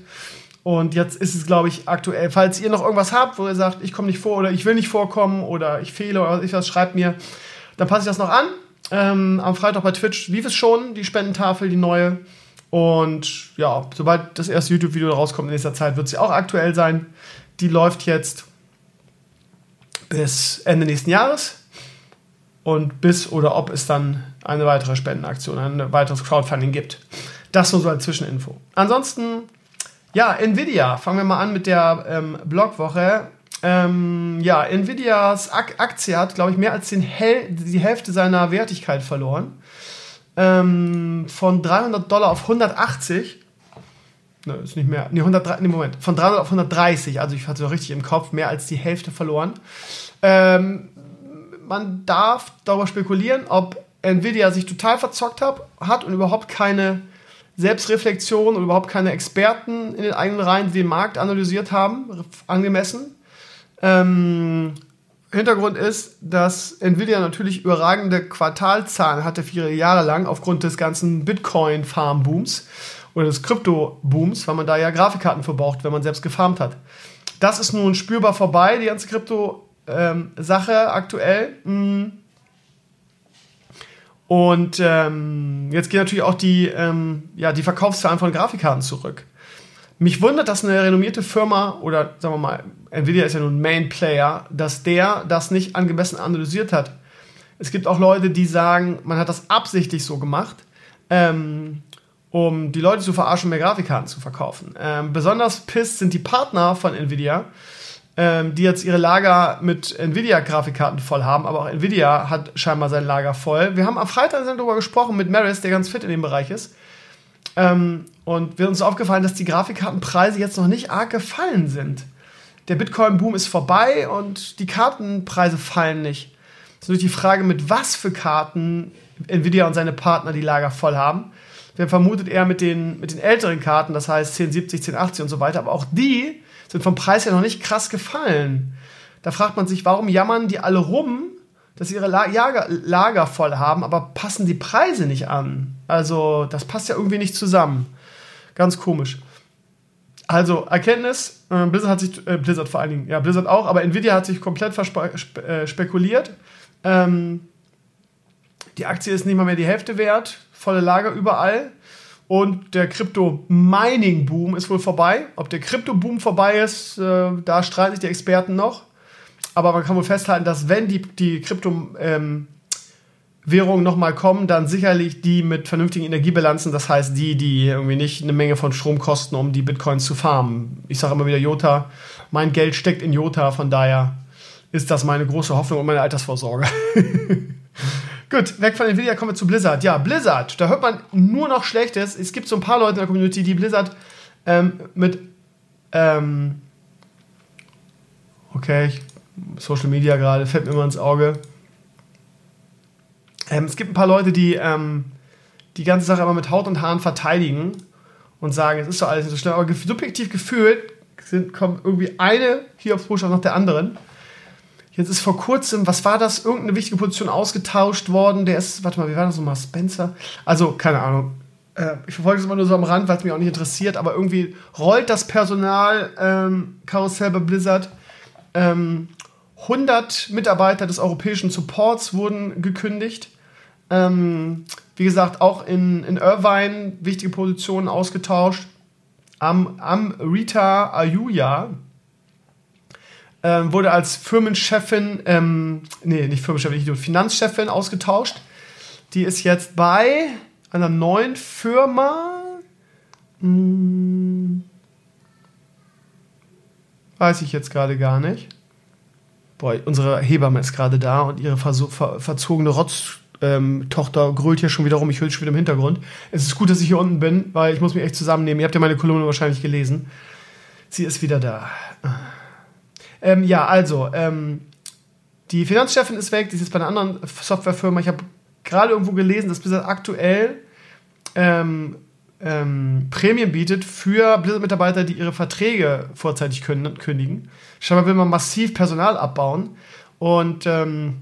Und jetzt ist es, glaube ich, aktuell. Falls ihr noch irgendwas habt, wo ihr sagt, ich komme nicht vor oder ich will nicht vorkommen oder ich fehle oder ich was, schreibt mir. Dann passe ich das noch an. Ähm, am Freitag bei Twitch lief es schon, die Spendentafel, die neue. Und ja, sobald das erste YouTube-Video rauskommt in nächster Zeit, wird sie auch aktuell sein. Die läuft jetzt bis Ende nächsten Jahres. Und bis oder ob es dann eine weitere Spendenaktion, ein weiteres Crowdfunding gibt. Das nur so als Zwischeninfo. Ansonsten ja, Nvidia. Fangen wir mal an mit der ähm, Blogwoche. Ähm, ja, Nvidias Ak Aktie hat, glaube ich, mehr als Hel die Hälfte seiner Wertigkeit verloren. Ähm, von 300 Dollar auf 180. Ne, ist nicht mehr. Ne, 103, nee, Moment. Von 300 auf 130. Also ich hatte es richtig im Kopf. Mehr als die Hälfte verloren. Ähm, man darf darüber spekulieren, ob Nvidia sich total verzockt hat, hat und überhaupt keine Selbstreflexion und überhaupt keine Experten in den eigenen Reihen, die den Markt analysiert haben, angemessen. Ähm, Hintergrund ist, dass Nvidia natürlich überragende Quartalzahlen hatte viele Jahre lang aufgrund des ganzen Bitcoin-Farm-Booms oder des Krypto-Booms, weil man da ja Grafikkarten verbraucht, wenn man selbst gefarmt hat. Das ist nun spürbar vorbei, die ganze Krypto-Sache ähm, aktuell. Hm. Und ähm, jetzt gehen natürlich auch die, ähm, ja, die Verkaufszahlen von Grafikkarten zurück. Mich wundert, dass eine renommierte Firma oder sagen wir mal, Nvidia ist ja nun Main Player, dass der das nicht angemessen analysiert hat. Es gibt auch Leute, die sagen, man hat das absichtlich so gemacht, ähm, um die Leute zu verarschen, mehr Grafikkarten zu verkaufen. Ähm, besonders pisst sind die Partner von Nvidia, ähm, die jetzt ihre Lager mit Nvidia-Grafikkarten voll haben, aber auch Nvidia hat scheinbar sein Lager voll. Wir haben am Freitag darüber gesprochen mit Maris, der ganz fit in dem Bereich ist. Ähm, und wir uns aufgefallen, dass die Grafikkartenpreise jetzt noch nicht arg gefallen sind. Der Bitcoin-Boom ist vorbei und die Kartenpreise fallen nicht. Das ist natürlich die Frage, mit was für Karten Nvidia und seine Partner die Lager voll haben. Wir vermutet eher mit den, mit den älteren Karten, das heißt 1070, 1080 und so weiter, aber auch die sind vom Preis her noch nicht krass gefallen. Da fragt man sich, warum jammern die alle rum, dass sie ihre Lager, Lager voll haben, aber passen die Preise nicht an. Also, das passt ja irgendwie nicht zusammen. Ganz komisch. Also, Erkenntnis, äh, Blizzard hat sich, äh, Blizzard vor allen Dingen, ja, Blizzard auch, aber Nvidia hat sich komplett spe äh, spekuliert. Ähm, die Aktie ist nicht mal mehr die Hälfte wert, volle Lager überall. Und der Krypto-Mining-Boom ist wohl vorbei. Ob der Krypto-Boom vorbei ist, äh, da streiten sich die Experten noch. Aber man kann wohl festhalten, dass wenn die, die Krypto, ähm, nochmal kommen, dann sicherlich die mit vernünftigen Energiebilanzen, das heißt die, die irgendwie nicht eine Menge von Strom kosten, um die Bitcoins zu farmen. Ich sage immer wieder Jota, mein Geld steckt in Jota, von daher ist das meine große Hoffnung und meine Altersvorsorge. Gut, weg von Nvidia kommen wir zu Blizzard. Ja, Blizzard, da hört man nur noch Schlechtes. Es gibt so ein paar Leute in der Community, die Blizzard ähm, mit ähm, okay, ich, Social Media gerade, fällt mir immer ins Auge. Ähm, es gibt ein paar Leute, die ähm, die ganze Sache aber mit Haut und Haaren verteidigen und sagen, es ist doch alles nicht so schlimm, aber subjektiv gefühlt sind, kommt irgendwie eine hier aufs Buchstaben nach der anderen. Jetzt ist vor kurzem, was war das, irgendeine wichtige Position ausgetauscht worden. Der ist, warte mal, wie war das nochmal? Spencer? Also, keine Ahnung. Äh, ich verfolge es immer nur so am Rand, weil es mich auch nicht interessiert, aber irgendwie rollt das Personal ähm, Karussell bei Blizzard. Ähm, 100 Mitarbeiter des europäischen Supports wurden gekündigt. Ähm, wie gesagt, auch in, in Irvine wichtige Positionen ausgetauscht. Am, am Rita Ayuya ähm, wurde als Firmenchefin, ähm, nee, nicht Firmenchefin, nicht Finanzchefin ausgetauscht. Die ist jetzt bei einer neuen Firma. Hm, weiß ich jetzt gerade gar nicht. Boah, unsere Hebamme ist gerade da und ihre ver ver verzogene Rotztochter ähm, grölt hier schon wieder rum. Ich höre schon wieder im Hintergrund. Es ist gut, dass ich hier unten bin, weil ich muss mich echt zusammennehmen. Ihr habt ja meine Kolumne wahrscheinlich gelesen. Sie ist wieder da. Ähm, ja, also, ähm, die Finanzchefin ist weg, die ist jetzt bei einer anderen Softwarefirma. Ich habe gerade irgendwo gelesen, dass Blizzard aktuell ähm, ähm, Prämien bietet für Blizzard-Mitarbeiter, die ihre Verträge vorzeitig kündigen. Scheinbar will man massiv Personal abbauen. Und ähm,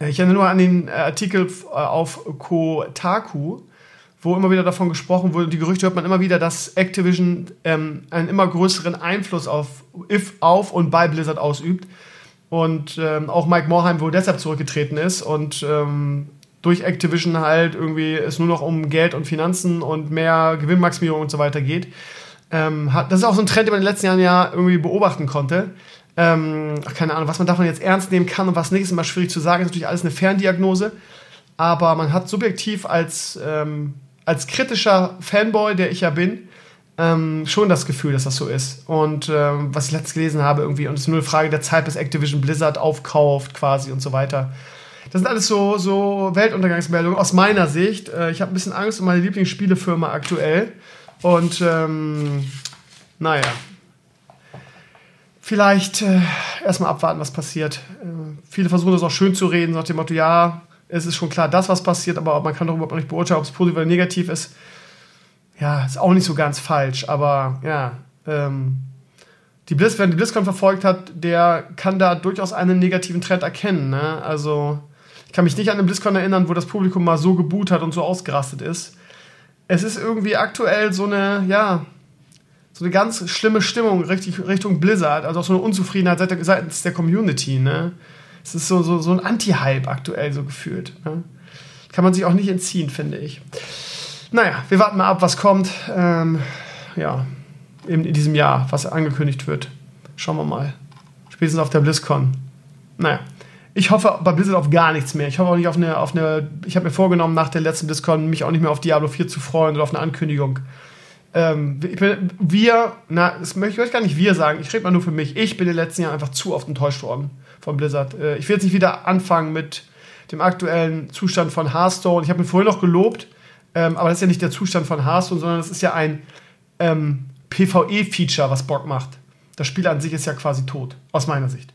ich erinnere nur an den Artikel auf Kotaku, wo immer wieder davon gesprochen wurde, die Gerüchte hört man immer wieder, dass Activision ähm, einen immer größeren Einfluss auf, if, auf und bei Blizzard ausübt. Und ähm, auch Mike Morheim wohl deshalb zurückgetreten ist und ähm, durch Activision halt irgendwie es nur noch um Geld und Finanzen und mehr Gewinnmaximierung und so weiter geht. Ähm, hat, das ist auch so ein Trend, den man in den letzten Jahren ja irgendwie beobachten konnte. Ähm, keine Ahnung, was man davon jetzt ernst nehmen kann und was nicht, ist immer schwierig zu sagen. Ist natürlich alles eine Ferndiagnose. Aber man hat subjektiv als ähm, als kritischer Fanboy, der ich ja bin, ähm, schon das Gefühl, dass das so ist. Und ähm, was ich letztens gelesen habe, irgendwie, und es ist nur eine Frage der Zeit, bis Activision Blizzard aufkauft, quasi und so weiter. Das sind alles so, so Weltuntergangsmeldungen aus meiner Sicht. Äh, ich habe ein bisschen Angst um meine Lieblingsspielefirma aktuell. Und ähm, naja, vielleicht äh, erstmal abwarten, was passiert. Äh, viele versuchen das auch schön zu reden, nach dem Motto, ja, es ist schon klar, dass was passiert, aber man kann doch überhaupt nicht beurteilen, ob es positiv oder negativ ist. Ja, ist auch nicht so ganz falsch, aber ja, ähm, die Blizz, wer die BlizzCon verfolgt hat, der kann da durchaus einen negativen Trend erkennen. Ne? Also, ich kann mich nicht an den BlizzCon erinnern, wo das Publikum mal so geboot hat und so ausgerastet ist. Es ist irgendwie aktuell so eine, ja, so eine ganz schlimme Stimmung Richtung Blizzard, also auch so eine Unzufriedenheit seitens der Community, ne? Es ist so, so, so ein Anti-Hype aktuell so gefühlt. Ne? Kann man sich auch nicht entziehen, finde ich. Naja, wir warten mal ab, was kommt. Ähm, ja, in, in diesem Jahr, was angekündigt wird. Schauen wir mal. Spätestens auf der BlizzCon. Naja. Ich hoffe bei Blizzard auf gar nichts mehr. Ich hoffe auch nicht auf eine, auf eine ich habe mir vorgenommen, nach der letzten BlizzCon mich auch nicht mehr auf Diablo 4 zu freuen oder auf eine Ankündigung. Ähm, bin, wir, na, das möchte ich gar nicht wir sagen, ich rede mal nur für mich. Ich bin in den letzten Jahren einfach zu oft enttäuscht worden von Blizzard. Äh, ich will jetzt nicht wieder anfangen mit dem aktuellen Zustand von Hearthstone. Ich habe ihn vorhin noch gelobt, ähm, aber das ist ja nicht der Zustand von Hearthstone, sondern das ist ja ein ähm, PvE-Feature, was Bock macht. Das Spiel an sich ist ja quasi tot, aus meiner Sicht.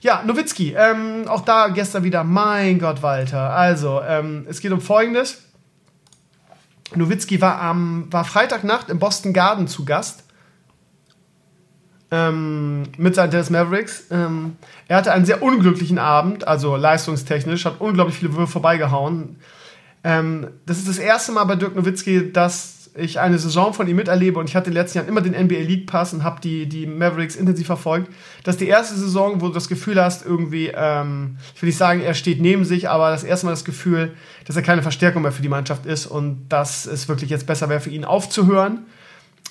Ja, Nowitzki, ähm, auch da gestern wieder, mein Gott, Walter. Also, ähm, es geht um Folgendes. Nowitzki war am war Freitagnacht im Boston Garden zu Gast ähm, mit seinen Dallas Mavericks. Ähm, er hatte einen sehr unglücklichen Abend, also leistungstechnisch, hat unglaublich viele Würfe vorbeigehauen. Ähm, das ist das erste Mal bei Dirk Nowitzki, dass ich eine Saison von ihm miterlebe und ich hatte in den letzten Jahren immer den NBA League Pass und habe die, die Mavericks intensiv verfolgt. Das ist die erste Saison, wo du das Gefühl hast, irgendwie, ähm, ich will nicht sagen, er steht neben sich, aber das erste Mal das Gefühl, dass er keine Verstärkung mehr für die Mannschaft ist und dass es wirklich jetzt besser wäre für ihn aufzuhören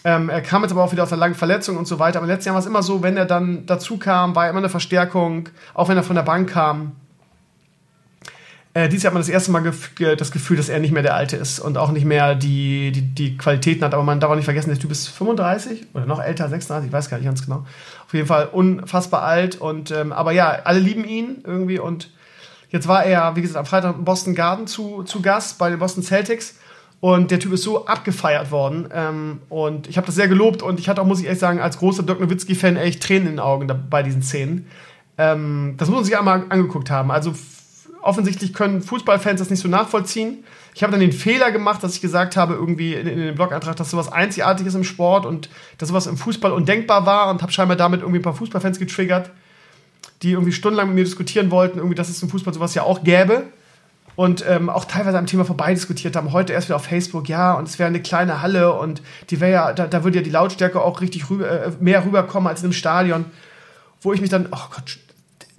ähm, er kam jetzt aber auch wieder aus einer langen Verletzung und so weiter. Aber letztes Jahr war es immer so, wenn er dann dazu kam, war er immer eine Verstärkung, auch wenn er von der Bank kam. Äh, dieses Jahr hat man das erste Mal gef das Gefühl, dass er nicht mehr der Alte ist und auch nicht mehr die, die, die Qualitäten hat. Aber man darf auch nicht vergessen, der Typ ist 35 oder noch älter, 36, ich weiß gar nicht ganz genau. Auf jeden Fall unfassbar alt. Und, ähm, aber ja, alle lieben ihn irgendwie. Und jetzt war er, wie gesagt, am Freitag im Boston Garden zu, zu Gast bei den Boston Celtics. Und der Typ ist so abgefeiert worden. Ähm, und ich habe das sehr gelobt. Und ich hatte auch, muss ich ehrlich sagen, als großer Dirk Nowitzki-Fan echt Tränen in den Augen bei diesen Szenen. Ähm, das muss man sich einmal angeguckt haben. Also offensichtlich können Fußballfans das nicht so nachvollziehen. Ich habe dann den Fehler gemacht, dass ich gesagt habe, irgendwie in, in dem Blogantrag, dass sowas Einzigartiges im Sport und dass sowas im Fußball undenkbar war und habe scheinbar damit irgendwie ein paar Fußballfans getriggert, die irgendwie stundenlang mit mir diskutieren wollten, irgendwie, dass es im Fußball sowas ja auch gäbe und ähm, auch teilweise am Thema vorbei diskutiert haben. Heute erst wieder auf Facebook, ja, und es wäre eine kleine Halle und die wäre ja, da, da würde ja die Lautstärke auch richtig rüber, äh, mehr rüberkommen als in einem Stadion. Wo ich mich dann, oh Gott,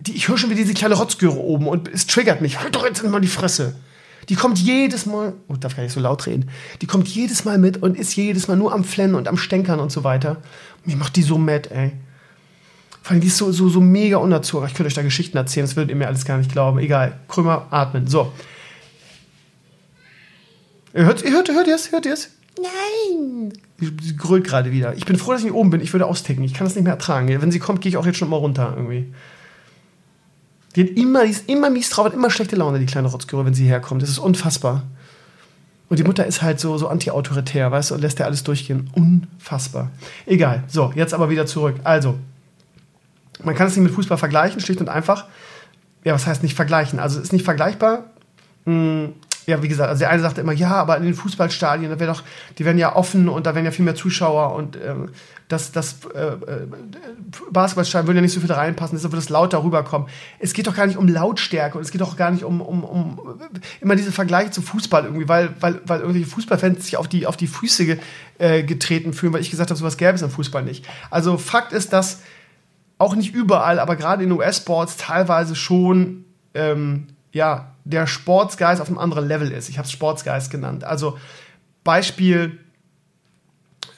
die, ich höre schon wieder diese kleine Rotzgöre oben und es triggert mich. Halt doch jetzt mal die Fresse. Die kommt jedes Mal, oh, darf gar nicht so laut reden, die kommt jedes Mal mit und ist jedes Mal nur am Flennen und am Stänkern und so weiter. Mir macht die so mad, ey. Vor allem, die ist so, so, so mega unerzogen. Ich könnte euch da Geschichten erzählen, das würdet ihr mir alles gar nicht glauben. Egal. Krümmer, atmen. So. Ihr hört, ihr hört, hört ihr es? Hört ihr es? Nein. Sie grölt gerade wieder. Ich bin froh, dass ich nicht oben bin. Ich würde austicken. Ich kann das nicht mehr ertragen. Wenn sie kommt, gehe ich auch jetzt schon mal runter irgendwie. Die, hat immer, die ist immer mies drauf, hat immer schlechte Laune, die kleine Rotzgöre, wenn sie herkommt. Das ist unfassbar. Und die Mutter ist halt so, so anti-autoritär, weißt du, und lässt ja alles durchgehen. Unfassbar. Egal. So, jetzt aber wieder zurück. Also, man kann es nicht mit Fußball vergleichen, schlicht und einfach. Ja, was heißt nicht vergleichen? Also es ist nicht vergleichbar. Hm, ja, wie gesagt, also der eine sagte immer, ja, aber in den Fußballstadien, da wäre doch, die werden ja offen und da wären ja viel mehr Zuschauer und ähm, das, das äh, äh Basketballstadion würde ja nicht so viel reinpassen, deshalb würde es lauter rüberkommen. Es geht doch gar nicht um Lautstärke und es geht doch gar nicht um, um, um immer diese Vergleiche zum Fußball irgendwie, weil, weil, weil irgendwelche Fußballfans sich auf die, auf die Füße äh, getreten fühlen, weil ich gesagt habe, sowas gäbe es im Fußball nicht. Also Fakt ist, dass auch nicht überall, aber gerade in US-Sports teilweise schon ähm, ja, der Sportsgeist auf einem anderen Level ist. Ich habe es Sportsgeist genannt. Also Beispiel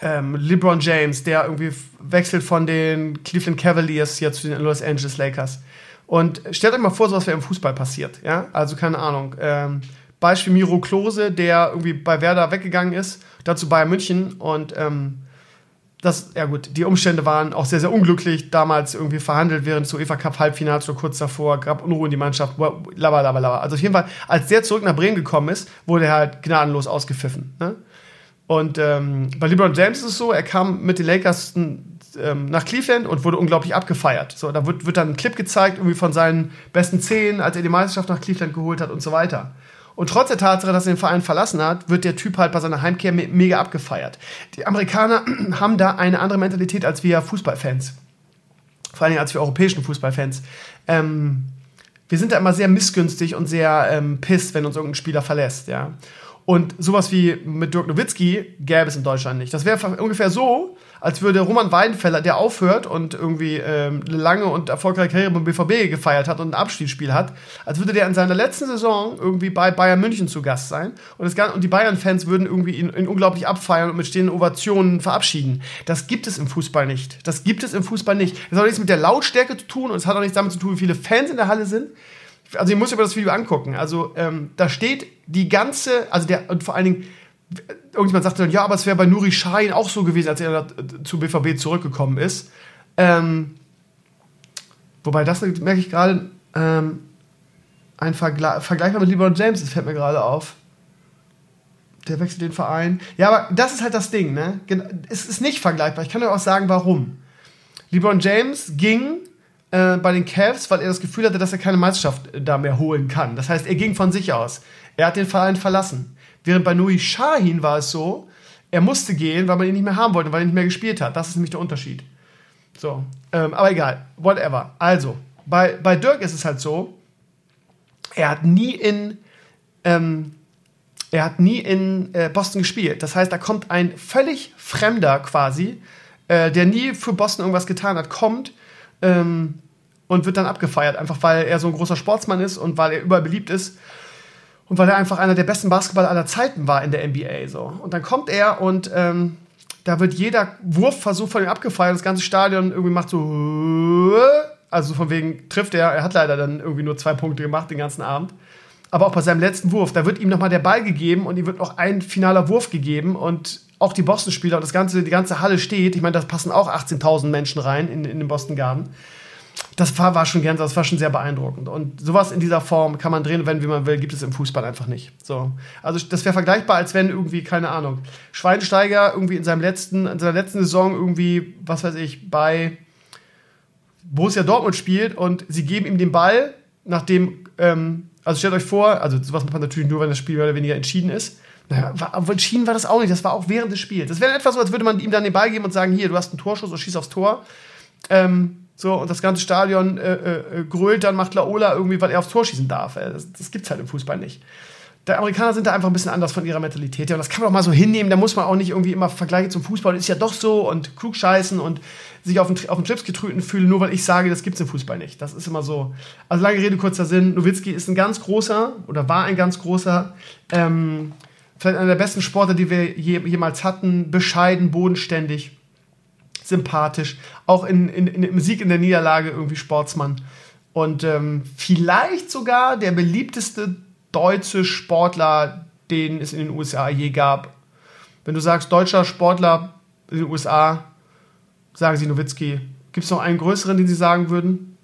ähm, LeBron James, der irgendwie wechselt von den Cleveland Cavaliers jetzt zu den Los Angeles Lakers. Und stellt euch mal vor, so was wäre im Fußball passiert. Ja? Also keine Ahnung. Ähm, Beispiel Miro Klose, der irgendwie bei Werder weggegangen ist, dazu Bayern München und ähm, das, ja gut, die Umstände waren auch sehr, sehr unglücklich. Damals irgendwie verhandelt während des UEFA Cup Halbfinals oder kurz davor, gab Unruhe in die Mannschaft, lava. Also auf jeden Fall, als der zurück nach Bremen gekommen ist, wurde er halt gnadenlos ausgepfiffen. Ne? Und ähm, bei LeBron James ist es so, er kam mit den Lakers ähm, nach Cleveland und wurde unglaublich abgefeiert. So, da wird, wird dann ein Clip gezeigt, irgendwie von seinen besten Zehn, als er die Meisterschaft nach Cleveland geholt hat und so weiter. Und trotz der Tatsache, dass er den Verein verlassen hat, wird der Typ halt bei seiner Heimkehr me mega abgefeiert. Die Amerikaner haben da eine andere Mentalität als wir Fußballfans. Vor allem als wir europäischen Fußballfans. Ähm, wir sind da immer sehr missgünstig und sehr ähm, pisst, wenn uns irgendein Spieler verlässt, ja. Und sowas wie mit Dirk Nowitzki gäbe es in Deutschland nicht. Das wäre ungefähr so, als würde Roman Weidenfeller, der aufhört und irgendwie ähm, eine lange und erfolgreiche Karriere beim BVB gefeiert hat und ein Abschiedsspiel hat, als würde der in seiner letzten Saison irgendwie bei Bayern München zu Gast sein und, das, und die Bayern-Fans würden irgendwie ihn, ihn, unglaublich abfeiern und mit stehenden Ovationen verabschieden. Das gibt es im Fußball nicht. Das gibt es im Fußball nicht. Das hat auch nichts mit der Lautstärke zu tun und es hat auch nichts damit zu tun, wie viele Fans in der Halle sind also ihr müsst euch das Video angucken. Also ähm, da steht die ganze, also der, und vor allen Dingen, irgendjemand sagte dann, ja, aber es wäre bei Nuri Sahin auch so gewesen, als er zu BVB zurückgekommen ist. Ähm, wobei, das merke ich gerade, ähm, ein Vergle Vergleich mit LeBron James, das fällt mir gerade auf. Der wechselt den Verein. Ja, aber das ist halt das Ding, ne? Es ist nicht vergleichbar. Ich kann euch auch sagen, warum. LeBron James ging äh, bei den Cavs, weil er das Gefühl hatte, dass er keine Meisterschaft äh, da mehr holen kann. Das heißt, er ging von sich aus. Er hat den Verein verlassen. Während bei Nui Shahin war es so, er musste gehen, weil man ihn nicht mehr haben wollte, weil er nicht mehr gespielt hat. Das ist nämlich der Unterschied. So, ähm, aber egal, whatever. Also, bei, bei Dirk ist es halt so, er hat nie in, ähm, er hat nie in äh, Boston gespielt. Das heißt, da kommt ein völlig Fremder quasi, äh, der nie für Boston irgendwas getan hat, kommt ähm, und wird dann abgefeiert, einfach weil er so ein großer Sportsmann ist und weil er überall beliebt ist und weil er einfach einer der besten Basketballer aller Zeiten war in der NBA. So. Und dann kommt er und ähm, da wird jeder Wurfversuch von ihm abgefeiert. Das ganze Stadion irgendwie macht so, also von wegen trifft er. Er hat leider dann irgendwie nur zwei Punkte gemacht den ganzen Abend. aber auch bei seinem letzten Wurf, da wird ihm nochmal der Ball gegeben und ihm wird noch ein finaler Wurf gegeben und auch die Boston-Spieler und das ganze, die ganze Halle steht. Ich meine, da passen auch 18.000 Menschen rein in, in den Boston Garden. Das war, war schon gern, das war schon sehr beeindruckend. Und sowas in dieser Form kann man drehen, wenn wie man will, gibt es im Fußball einfach nicht. So. Also das wäre vergleichbar, als wenn irgendwie, keine Ahnung, Schweinsteiger irgendwie in seinem letzten, in seiner letzten Saison irgendwie, was weiß ich, bei Borussia Dortmund spielt und sie geben ihm den Ball, nachdem ähm, also stellt euch vor, also sowas macht man natürlich nur, wenn das Spiel mehr oder weniger entschieden ist. Naja, war, entschieden war das auch nicht, das war auch während des Spiels. Das wäre etwa so, als würde man ihm dann den Ball geben und sagen, hier, du hast einen Torschuss und schießt aufs Tor. Ähm, so, und das ganze Stadion äh, äh, grölt, dann macht Laola irgendwie, weil er aufs Tor schießen darf. Das, das gibt's halt im Fußball nicht. Die Amerikaner sind da einfach ein bisschen anders von ihrer Mentalität her. Und das kann man auch mal so hinnehmen. Da muss man auch nicht irgendwie immer Vergleiche zum Fußball. Das ist ja doch so und klug scheißen und sich auf den, auf den Chips getrüten fühlen, nur weil ich sage, das gibt es im Fußball nicht. Das ist immer so. Also lange Rede, kurzer Sinn. Nowitzki ist ein ganz großer oder war ein ganz großer, ähm, vielleicht einer der besten Sportler, die wir je, jemals hatten. Bescheiden, bodenständig, sympathisch. Auch in, in, in, im Sieg in der Niederlage irgendwie Sportsmann. Und ähm, vielleicht sogar der beliebteste deutsche Sportler, den es in den USA je gab. Wenn du sagst, deutscher Sportler in den USA, sagen sie Nowitzki. Gibt es noch einen größeren, den sie sagen würden?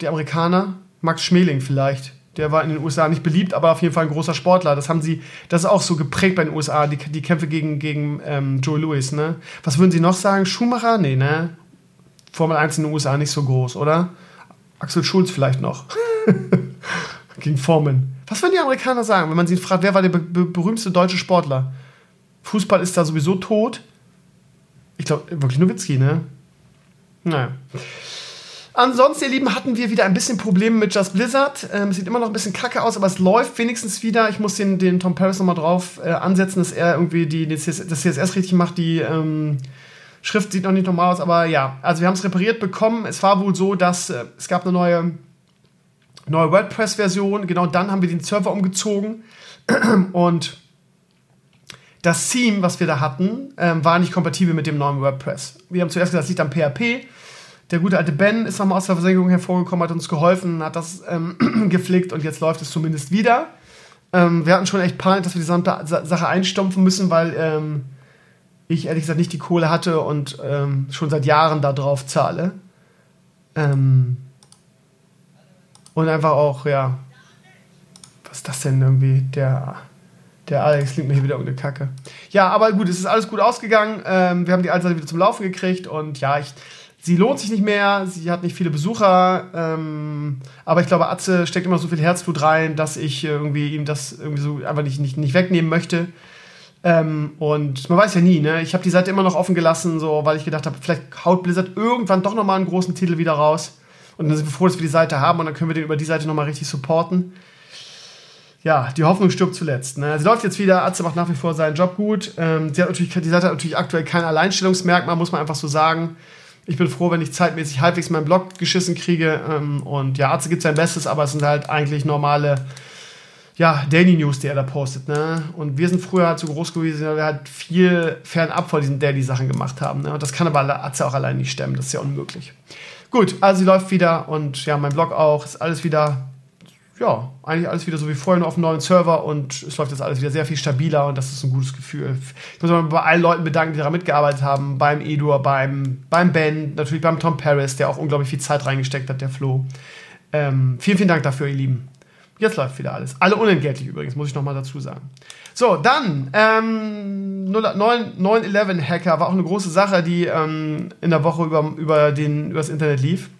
Die Amerikaner? Max Schmeling vielleicht. Der war in den USA nicht beliebt, aber auf jeden Fall ein großer Sportler. Das haben sie, das ist auch so geprägt bei den USA, die, die Kämpfe gegen, gegen ähm, Joe Lewis, ne? Was würden sie noch sagen? Schumacher? Nee, ne? Formel 1 in den USA nicht so groß, oder? Axel Schulz vielleicht noch. gegen Formen. Was würden die Amerikaner sagen, wenn man sie fragt, wer war der be berühmteste deutsche Sportler? Fußball ist da sowieso tot. Ich glaube, wirklich Nowitzki, ne? Naja. Ansonsten, ihr Lieben, hatten wir wieder ein bisschen Probleme mit Just Blizzard. Ähm, sieht immer noch ein bisschen kacke aus, aber es läuft wenigstens wieder. Ich muss den, den Tom Paris nochmal drauf äh, ansetzen, dass er irgendwie die, die CS, das CSS richtig macht. Die ähm, Schrift sieht noch nicht normal aus, aber ja. Also wir haben es repariert bekommen. Es war wohl so, dass äh, es gab eine neue, neue WordPress-Version. Genau dann haben wir den Server umgezogen. Und das Theme, was wir da hatten, ähm, war nicht kompatibel mit dem neuen WordPress. Wir haben zuerst gesagt, es liegt am PHP. Der gute alte Ben ist nochmal aus der Versenkung hervorgekommen, hat uns geholfen, hat das ähm, geflickt und jetzt läuft es zumindest wieder. Ähm, wir hatten schon echt Panik, dass wir die Sache einstumpfen müssen, weil ähm, ich ehrlich gesagt nicht die Kohle hatte und ähm, schon seit Jahren da drauf zahle. Ähm, und einfach auch, ja, was ist das denn irgendwie? Der der Alex klingt mir hier wieder irgendeine Kacke. Ja, aber gut, es ist alles gut ausgegangen. Ähm, wir haben die alte wieder zum Laufen gekriegt und ja, ich, sie lohnt sich nicht mehr. Sie hat nicht viele Besucher. Ähm, aber ich glaube, Atze steckt immer so viel Herzblut rein, dass ich irgendwie ihm das irgendwie so einfach nicht, nicht, nicht wegnehmen möchte. Ähm, und man weiß ja nie, ne? Ich habe die Seite immer noch offen gelassen, so, weil ich gedacht habe, vielleicht haut Blizzard irgendwann doch nochmal einen großen Titel wieder raus. Und dann sind wir froh, dass wir die Seite haben und dann können wir den über die Seite nochmal richtig supporten ja, die Hoffnung stirbt zuletzt. Ne? Sie läuft jetzt wieder, Atze macht nach wie vor seinen Job gut. Ähm, sie hat natürlich, die Seite hat natürlich aktuell kein Alleinstellungsmerkmal, muss man einfach so sagen. Ich bin froh, wenn ich zeitmäßig halbwegs meinen Blog geschissen kriege. Ähm, und ja, Atze gibt sein Bestes, aber es sind halt eigentlich normale ja, Daily News, die er da postet. Ne? Und wir sind früher halt so groß gewesen, weil wir halt viel fernab von diesen Daily-Sachen gemacht haben. Ne? Und das kann aber Atze auch allein nicht stemmen, das ist ja unmöglich. Gut, also sie läuft wieder und ja, mein Blog auch, ist alles wieder ja, eigentlich alles wieder so wie vorher, nur auf einem neuen Server und es läuft jetzt alles wieder sehr viel stabiler und das ist ein gutes Gefühl. Ich muss mich bei allen Leuten bedanken, die daran mitgearbeitet haben, beim Edur, beim, beim Ben, natürlich beim Tom Paris, der auch unglaublich viel Zeit reingesteckt hat, der Flo. Ähm, vielen, vielen Dank dafür, ihr Lieben. Jetzt läuft wieder alles. Alle unentgeltlich übrigens, muss ich nochmal dazu sagen. So, dann, ähm, 9-11-Hacker war auch eine große Sache, die ähm, in der Woche über, über, den, über das Internet lief.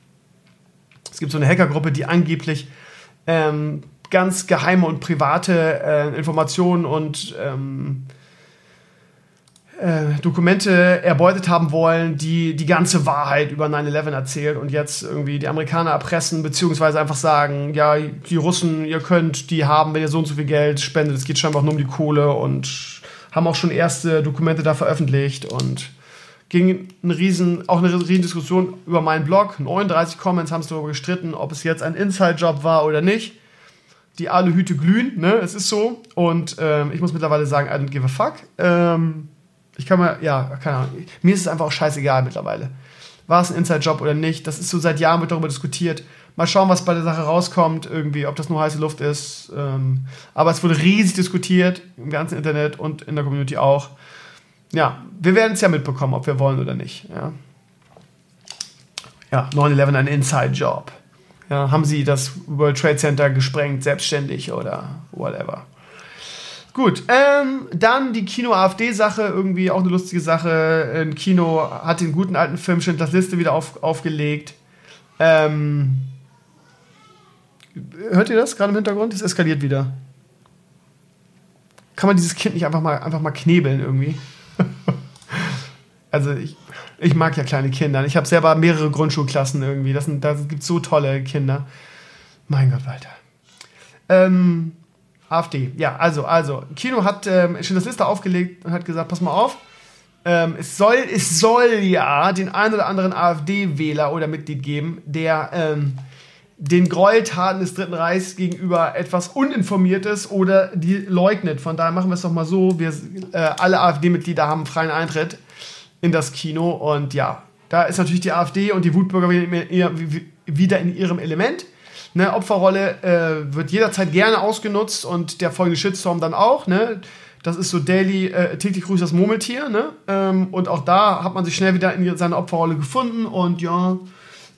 Es gibt so eine Hackergruppe, die angeblich ähm, ganz geheime und private äh, Informationen und ähm, äh, Dokumente erbeutet haben wollen, die die ganze Wahrheit über 9-11 erzählt und jetzt irgendwie die Amerikaner erpressen, beziehungsweise einfach sagen, ja, die Russen, ihr könnt die haben, wenn ihr so und so viel Geld spendet. Es geht scheinbar nur um die Kohle und haben auch schon erste Dokumente da veröffentlicht und ging eine riesen, auch eine riesen Diskussion über meinen Blog. 39 Comments haben es darüber gestritten, ob es jetzt ein Inside-Job war oder nicht. Die Aluhüte glühen, ne? Es ist so. Und ähm, ich muss mittlerweile sagen, I don't give a fuck. Ähm, ich kann mal, ja, keine Ahnung. Mir ist es einfach auch scheißegal mittlerweile. War es ein Inside-Job oder nicht? Das ist so seit Jahren wird darüber diskutiert. Mal schauen, was bei der Sache rauskommt, irgendwie, ob das nur heiße Luft ist. Ähm, aber es wurde riesig diskutiert im ganzen Internet und in der Community auch. Ja, wir werden es ja mitbekommen, ob wir wollen oder nicht. Ja, ja 9-11 ein Inside-Job. Ja, haben sie das World Trade Center gesprengt, selbstständig oder whatever. Gut, ähm, dann die Kino-AfD-Sache, irgendwie auch eine lustige Sache. Ein Kino hat den guten alten Film Schindlers Liste wieder auf, aufgelegt. Ähm, hört ihr das gerade im Hintergrund? Es eskaliert wieder. Kann man dieses Kind nicht einfach mal, einfach mal knebeln irgendwie? Also ich, ich mag ja kleine Kinder. Ich habe selber mehrere Grundschulklassen irgendwie. Das, sind, das gibt so tolle Kinder. Mein Gott, Walter. Ähm, AfD, ja, also, also, Kino hat ähm, das Liste aufgelegt und hat gesagt, pass mal auf, ähm, es, soll, es soll ja den ein oder anderen AfD-Wähler oder Mitglied geben, der ähm, den Gräueltaten des Dritten Reichs gegenüber etwas Uninformiertes oder die leugnet. Von daher machen wir es doch mal so, wir äh, alle AfD-Mitglieder haben freien Eintritt in das Kino und ja, da ist natürlich die AfD und die Wutbürger wieder in ihrem Element. Ne, Opferrolle äh, wird jederzeit gerne ausgenutzt und der folgende Shitstorm dann auch. Ne? Das ist so Daily, äh, täglich grüßt das Murmeltier. Ne? Ähm, und auch da hat man sich schnell wieder in seine Opferrolle gefunden und ja,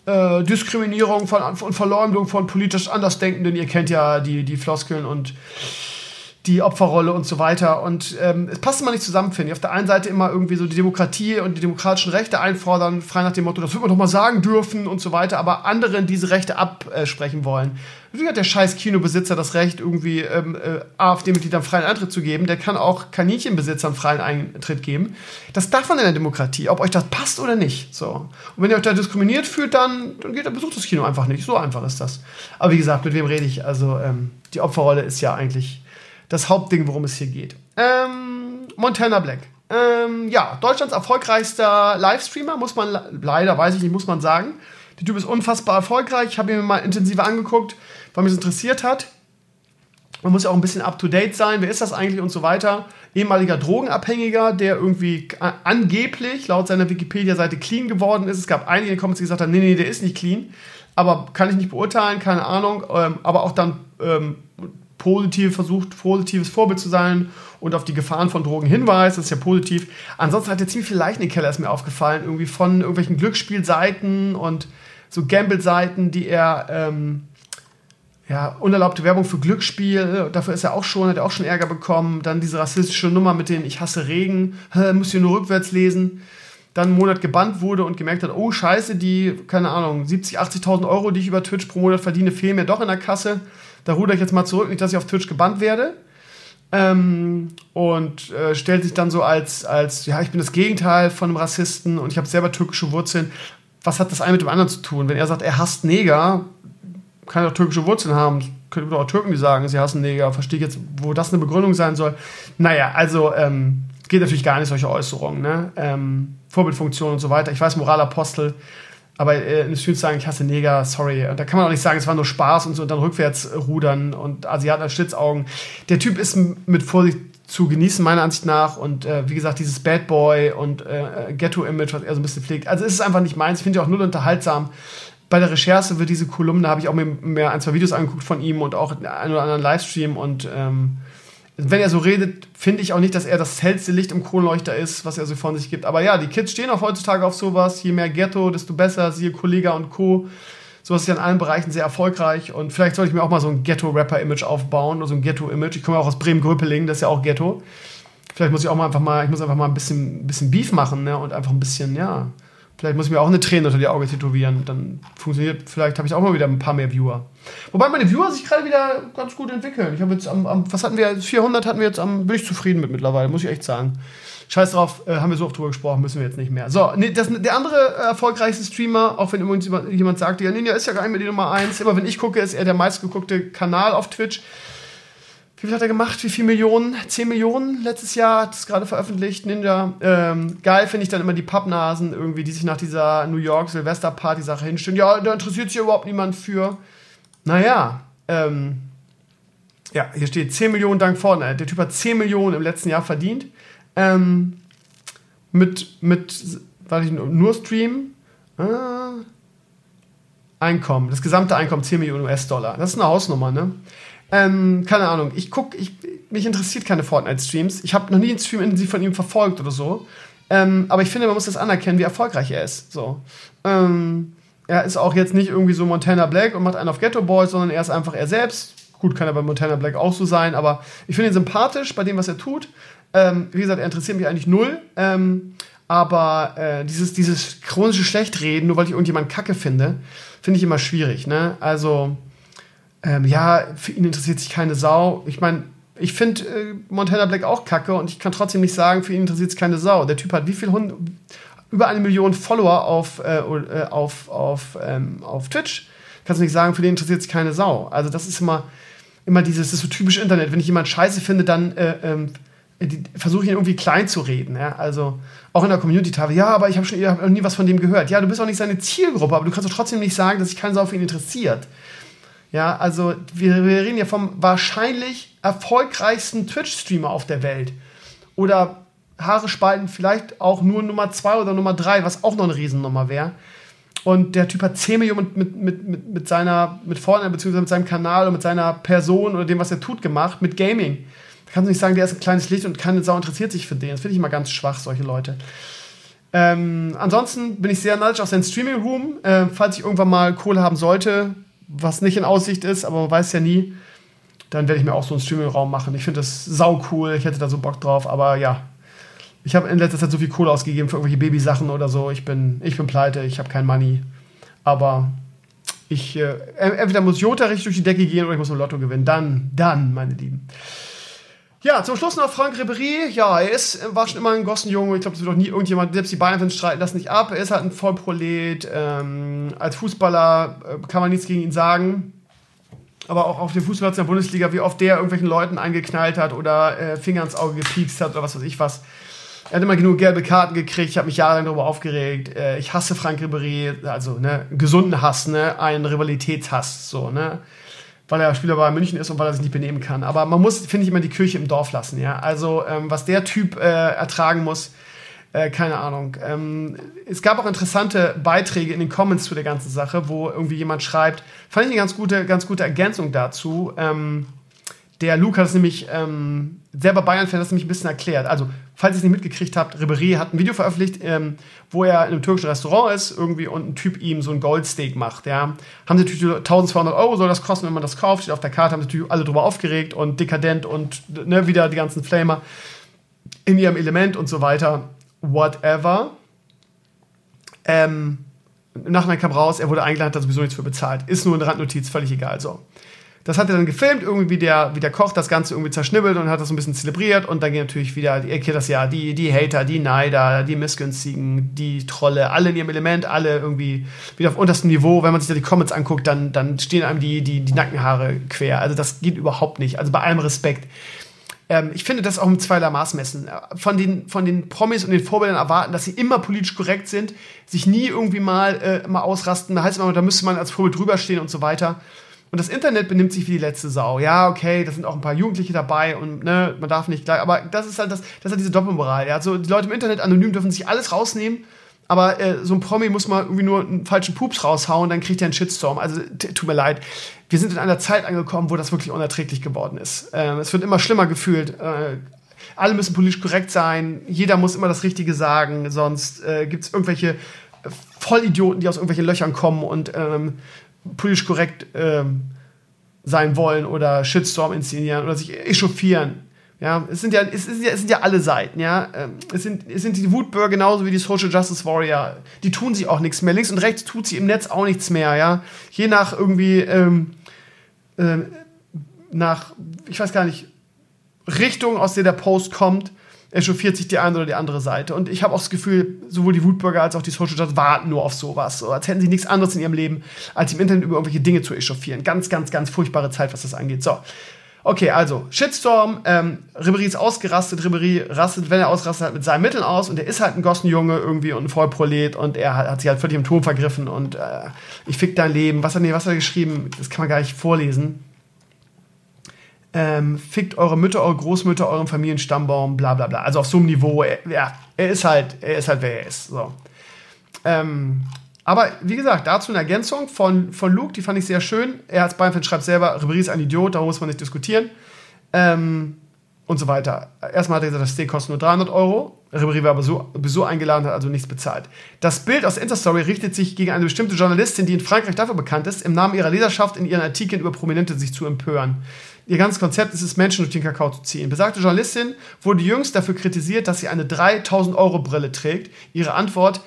äh, Diskriminierung von, von Verleumdung von politisch Andersdenkenden. Ihr kennt ja die, die Floskeln und die Opferrolle und so weiter. Und ähm, es passt immer nicht zusammen, finde ich. Auf der einen Seite immer irgendwie so die Demokratie und die demokratischen Rechte einfordern, frei nach dem Motto, das wird man doch mal sagen dürfen und so weiter, aber anderen diese Rechte absprechen wollen. Wie hat der scheiß Kinobesitzer das Recht, irgendwie ähm, äh, AfD-Mitgliedern freien Eintritt zu geben? Der kann auch Kaninchenbesitzern freien Eintritt geben. Das darf man in der Demokratie, ob euch das passt oder nicht. So. Und wenn ihr euch da diskriminiert fühlt, dann, dann geht, dann besucht das Kino einfach nicht. So einfach ist das. Aber wie gesagt, mit wem rede ich? Also ähm, die Opferrolle ist ja eigentlich das Hauptding, worum es hier geht. Ähm, Montana Black. Ähm, ja, Deutschlands erfolgreichster Livestreamer, muss man leider, weiß ich nicht, muss man sagen. Der Typ ist unfassbar erfolgreich. Ich habe ihn mir mal intensiver angeguckt, weil mich das interessiert hat. Man muss ja auch ein bisschen up to date sein. Wer ist das eigentlich und so weiter? Ehemaliger Drogenabhängiger, der irgendwie angeblich laut seiner Wikipedia-Seite clean geworden ist. Es gab einige, die Comments, die gesagt haben: Nee, nee, der ist nicht clean. Aber kann ich nicht beurteilen, keine Ahnung. Ähm, aber auch dann ähm, positiv versucht, positives Vorbild zu sein und auf die Gefahren von Drogen hinweist. Das ist ja positiv. Ansonsten hat er ziemlich viel Leichen in den Keller, ist mir aufgefallen. Irgendwie von irgendwelchen Glücksspielseiten und so Gamble-Seiten, die er. Ähm, ja, unerlaubte Werbung für Glücksspiel, dafür ist er auch schon, hat er auch schon Ärger bekommen. Dann diese rassistische Nummer mit dem Ich hasse Regen, muss hier nur rückwärts lesen. Dann einen Monat gebannt wurde und gemerkt hat, oh scheiße, die, keine Ahnung, 70, 80.000 Euro, die ich über Twitch pro Monat verdiene, fehlen mir doch in der Kasse da ruder ich jetzt mal zurück, nicht, dass ich auf Twitch gebannt werde. Ähm, und äh, stellt sich dann so als, als, ja, ich bin das Gegenteil von einem Rassisten und ich habe selber türkische Wurzeln. Was hat das eine mit dem anderen zu tun? Wenn er sagt, er hasst Neger, kann er auch türkische Wurzeln haben. Könnte auch Türken, die sagen, sie hassen Neger. Verstehe ich jetzt, wo das eine Begründung sein soll. Naja, also ähm, geht natürlich gar nicht, solche Äußerungen. Ne? Ähm, Vorbildfunktion und so weiter. Ich weiß, Moralapostel aber äh, in Streams sagen, ich hasse Neger, sorry. Und da kann man auch nicht sagen, es war nur Spaß und so und dann rückwärts rudern und Asiaten als Schlitzaugen. Der Typ ist mit Vorsicht zu genießen, meiner Ansicht nach. Und äh, wie gesagt, dieses Bad Boy und äh, Ghetto-Image, was er so ein bisschen pflegt. Also es ist einfach nicht meins. Finde ich auch null unterhaltsam. Bei der Recherche wird diese Kolumne, habe ich auch mir, mir ein, zwei Videos angeguckt von ihm und auch einen oder anderen Livestream und ähm, wenn er so redet, finde ich auch nicht, dass er das hellste Licht im Kronleuchter ist, was er so von sich gibt. Aber ja, die Kids stehen auch heutzutage auf sowas. Je mehr Ghetto, desto besser. Siehe Kollega und Co. Sowas ist ja in allen Bereichen sehr erfolgreich. Und vielleicht sollte ich mir auch mal so ein Ghetto-Rapper-Image aufbauen oder so ein Ghetto-Image. Ich komme auch aus Bremen-Gröpeling, das ist ja auch Ghetto. Vielleicht muss ich auch mal einfach mal, ich muss einfach mal ein bisschen, bisschen Beef machen ne? und einfach ein bisschen, ja, Vielleicht muss ich mir auch eine Träne unter die Augen tätowieren. Dann funktioniert, vielleicht habe ich auch mal wieder ein paar mehr Viewer. Wobei meine Viewer sich gerade wieder ganz gut entwickeln. Ich habe jetzt am, am, was hatten wir, 400 hatten wir jetzt am, bin ich zufrieden mit mittlerweile, muss ich echt sagen. Scheiß drauf, äh, haben wir so oft drüber gesprochen, müssen wir jetzt nicht mehr. So, nee, das, der andere äh, erfolgreichste Streamer, auch wenn übrigens jemand sagt, ja, Ninja ist ja gar nicht mehr die Nummer 1, immer wenn ich gucke, ist er der meistgeguckte Kanal auf Twitch. Wie viel hat er gemacht? Wie viele Millionen? 10 Millionen letztes Jahr, hat es gerade veröffentlicht, Ninja. Ähm, geil finde ich dann immer die Pappnasen irgendwie, die sich nach dieser New York Silvester-Party-Sache hinstellen. Ja, da interessiert sich überhaupt niemand für. Naja, ähm, ja, hier steht 10 Millionen dank vorne. Der Typ hat 10 Millionen im letzten Jahr verdient. Ähm, mit, mit, warte ich, nur Stream. Äh, Einkommen, das gesamte Einkommen 10 Millionen US-Dollar. Das ist eine Hausnummer, ne? Ähm, keine Ahnung. Ich guck, ich, mich interessiert keine Fortnite-Streams. Ich habe noch nie einen Stream intensiv von ihm verfolgt oder so. Ähm, aber ich finde, man muss das anerkennen, wie erfolgreich er ist. So. Ähm, er ist auch jetzt nicht irgendwie so Montana Black und macht einen auf Ghetto Boys, sondern er ist einfach er selbst. Gut, kann er bei Montana Black auch so sein, aber ich finde ihn sympathisch bei dem, was er tut. Ähm, wie gesagt, er interessiert mich eigentlich null. Ähm, aber äh, dieses, dieses chronische Schlechtreden, nur weil ich irgendjemand kacke finde, finde ich immer schwierig. Ne? Also, ähm, ja, für ihn interessiert sich keine Sau. Ich meine, ich finde äh, Montana Black auch kacke und ich kann trotzdem nicht sagen, für ihn interessiert sich keine Sau. Der Typ hat wie viel Hund über eine Million Follower auf, äh, äh, auf, auf, ähm, auf Twitch. Kannst du nicht sagen, für den interessiert sich keine Sau. Also das ist immer, immer dieses, das ist so typisch Internet. Wenn ich jemanden scheiße finde, dann äh, ähm, versuche ich ihn irgendwie klein zu reden. Ja? Also auch in der Community-Tafel, ja, aber ich habe schon hab noch nie was von dem gehört. Ja, du bist auch nicht seine Zielgruppe, aber du kannst doch trotzdem nicht sagen, dass sich keine Sau für ihn interessiert. Ja, also wir, wir reden ja vom wahrscheinlich erfolgreichsten Twitch-Streamer auf der Welt. Oder Haare spalten vielleicht auch nur Nummer zwei oder Nummer drei, was auch noch eine Riesennummer wäre. Und der Typ hat 10 Millionen mit, mit, mit, mit seiner, mit Fortnite, beziehungsweise mit seinem Kanal und mit seiner Person oder dem, was er tut, gemacht, mit Gaming. Da kannst du nicht sagen, der ist ein kleines Licht und keine Sau interessiert sich für den. Das finde ich immer ganz schwach, solche Leute. Ähm, ansonsten bin ich sehr neidisch auf seinen Streaming-Room. Äh, falls ich irgendwann mal Kohle haben sollte, was nicht in Aussicht ist, aber man weiß ja nie, dann werde ich mir auch so einen Streaming-Raum machen. Ich finde das sau cool, ich hätte da so Bock drauf, aber ja. Ich habe in letzter Zeit so viel Kohle ausgegeben für irgendwelche Babysachen oder so. Ich bin, ich bin pleite, ich habe kein Money. Aber ich, äh, entweder muss Jota richtig durch die Decke gehen oder ich muss im Lotto gewinnen. Dann, dann, meine Lieben. Ja, zum Schluss noch Frank Ribéry. Ja, er ist, war schon immer ein Gossenjunge. Ich glaube, das wird doch nie irgendjemand, selbst die Bayern-Fans streiten das nicht ab. Er ist halt ein Vollprolet. Ähm, als Fußballer äh, kann man nichts gegen ihn sagen. Aber auch auf dem Fußballplatz in der Bundesliga, wie oft der irgendwelchen Leuten eingeknallt hat oder äh, Finger ins Auge gepiekst hat oder was weiß ich was. Er hat immer genug gelbe Karten gekriegt. Ich habe mich jahrelang darüber aufgeregt. Äh, ich hasse Frank Ribéry. Also, ne, gesunden Hass, ne, einen Rivalitätshass, so, ne weil er Spieler bei München ist und weil er sich nicht benehmen kann. Aber man muss, finde ich, immer die Kirche im Dorf lassen. Ja? Also, ähm, was der Typ äh, ertragen muss, äh, keine Ahnung. Ähm, es gab auch interessante Beiträge in den Comments zu der ganzen Sache, wo irgendwie jemand schreibt, fand ich eine ganz gute, ganz gute Ergänzung dazu. Ähm, der Luke hat es nämlich ähm, selber Bayern-Fan, das nämlich ein bisschen erklärt. Also, falls ihr es nicht mitgekriegt habt, Ribéry hat ein Video veröffentlicht, ähm, wo er in einem türkischen Restaurant ist irgendwie und ein Typ ihm so ein Goldsteak macht. Ja. Haben sie natürlich 1200 Euro soll das kosten, wenn man das kauft, steht auf der Karte, haben sich natürlich alle drüber aufgeregt und dekadent und ne, wieder die ganzen Flamer in ihrem Element und so weiter. Whatever. Ähm, Im kam raus, er wurde eingeladen, hat da sowieso nichts für bezahlt. Ist nur eine Randnotiz, völlig egal. So. Das hat er dann gefilmt, irgendwie wie der, wie der Koch das Ganze irgendwie zerschnibbelt und hat das ein bisschen zelebriert. Und dann geht natürlich wieder, ihr kennt das ja, die, die Hater, die Neider, die Missgünstigen, die Trolle, alle in ihrem Element, alle irgendwie wieder auf unterstem Niveau. Wenn man sich da die Comments anguckt, dann, dann stehen einem die, die, die Nackenhaare quer. Also das geht überhaupt nicht. Also bei allem Respekt. Ähm, ich finde das auch mit zweierlei Maß messen. Von den, von den Promis und den Vorbildern erwarten, dass sie immer politisch korrekt sind, sich nie irgendwie mal, äh, mal ausrasten. Da heißt es immer, da müsste man als Vorbild drüber stehen und so weiter. Und das Internet benimmt sich wie die letzte Sau. Ja, okay, da sind auch ein paar Jugendliche dabei und ne, man darf nicht gleich. Aber das ist halt das, das ist halt diese Doppelmoral. Ja, so die Leute im Internet anonym dürfen sich alles rausnehmen. Aber äh, so ein Promi muss mal irgendwie nur einen falschen Pups raushauen, dann kriegt er einen Shitstorm. Also tut mir leid. Wir sind in einer Zeit angekommen, wo das wirklich unerträglich geworden ist. Ähm, es wird immer schlimmer gefühlt. Äh, alle müssen politisch korrekt sein. Jeder muss immer das Richtige sagen. Sonst äh, gibt es irgendwelche Vollidioten, die aus irgendwelchen Löchern kommen und ähm, politisch korrekt ähm, sein wollen oder Shitstorm inszenieren oder sich echauffieren. Ja, es sind ja, es, sind ja, es sind ja alle Seiten, ja. Ähm, es sind, es sind die Wutbürger genauso wie die Social Justice Warrior. Die tun sich auch nichts mehr. Links und rechts tut sie im Netz auch nichts mehr, ja. Je nach irgendwie, ähm, äh, nach, ich weiß gar nicht, Richtung, aus der der Post kommt, echauffiert sich die eine oder die andere Seite. Und ich habe auch das Gefühl, sowohl die Wutbürger als auch die Social Justice warten nur auf sowas. So, als hätten sie nichts anderes in ihrem Leben, als im Internet über irgendwelche Dinge zu echauffieren. Ganz, ganz, ganz furchtbare Zeit, was das angeht. So. Okay, also, Shitstorm, ähm, Ribéry ist ausgerastet, Ribéry rastet, wenn er ausrastet, halt mit seinen Mitteln aus und er ist halt ein Gossenjunge irgendwie und ein Vollprolet und er hat, hat sich halt völlig im Ton vergriffen und äh, ich fick dein Leben. Was hat, nee, was hat er geschrieben? Das kann man gar nicht vorlesen ähm, fickt eure Mütter, eure Großmütter, euren Familienstammbaum, bla bla bla. Also auf so einem Niveau, er, ja, er ist halt, er ist halt, wer er ist. So. Ähm, Aber wie gesagt, dazu eine Ergänzung von, von Luke, die fand ich sehr schön. Er als Bayern-Fan schreibt selber, Ribéry ist ein Idiot, da muss man nicht diskutieren. Ähm, und so weiter. Erstmal hat er gesagt, das Steak kostet nur 300 Euro. Ribéry war aber so, so eingeladen, hat also nichts bezahlt. Das Bild aus der Insta-Story richtet sich gegen eine bestimmte Journalistin, die in Frankreich dafür bekannt ist, im Namen ihrer Leserschaft in ihren Artikeln über Prominente sich zu empören. Ihr ganzes Konzept ist es, Menschen durch den Kakao zu ziehen. Besagte Journalistin wurde jüngst dafür kritisiert, dass sie eine 3000 Euro Brille trägt. Ihre Antwort,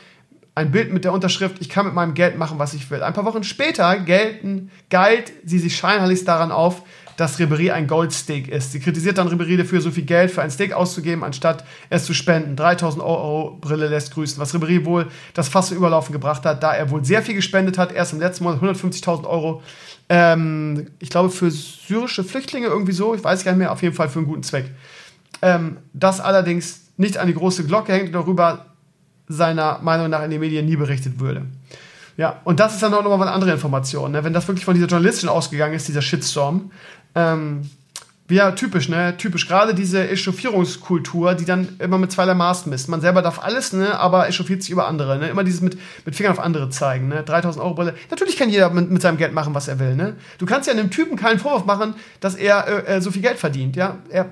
ein Bild mit der Unterschrift, ich kann mit meinem Geld machen, was ich will. Ein paar Wochen später gelten, galt sie sich scheinheiligst daran auf, dass Ribéry ein Goldsteak ist. Sie kritisiert dann Ribéry dafür, so viel Geld für ein Steak auszugeben, anstatt es zu spenden. 3000 Euro Brille lässt grüßen. Was Ribéry wohl das Fass zu überlaufen gebracht hat, da er wohl sehr viel gespendet hat. Erst im letzten Monat 150.000 Euro. Ähm, ich glaube für syrische Flüchtlinge irgendwie so. Ich weiß gar nicht mehr. Auf jeden Fall für einen guten Zweck. Ähm, das allerdings nicht an die große Glocke hängt und darüber seiner Meinung nach in den Medien nie berichtet würde. Ja, und das ist dann auch nochmal eine andere Information. Ne? Wenn das wirklich von dieser Journalistin ausgegangen ist, dieser Shitstorm, ähm, ja, typisch, ne? Typisch. Gerade diese Echauffierungskultur, die dann immer mit zweierlei Maß misst. Man selber darf alles, ne? Aber echauffiert sich über andere, ne? Immer dieses mit, mit Fingern auf andere zeigen, ne? 3000 Euro Brille. Natürlich kann jeder mit, mit seinem Geld machen, was er will, ne? Du kannst ja einem Typen keinen Vorwurf machen, dass er äh, äh so viel Geld verdient, ja? Er,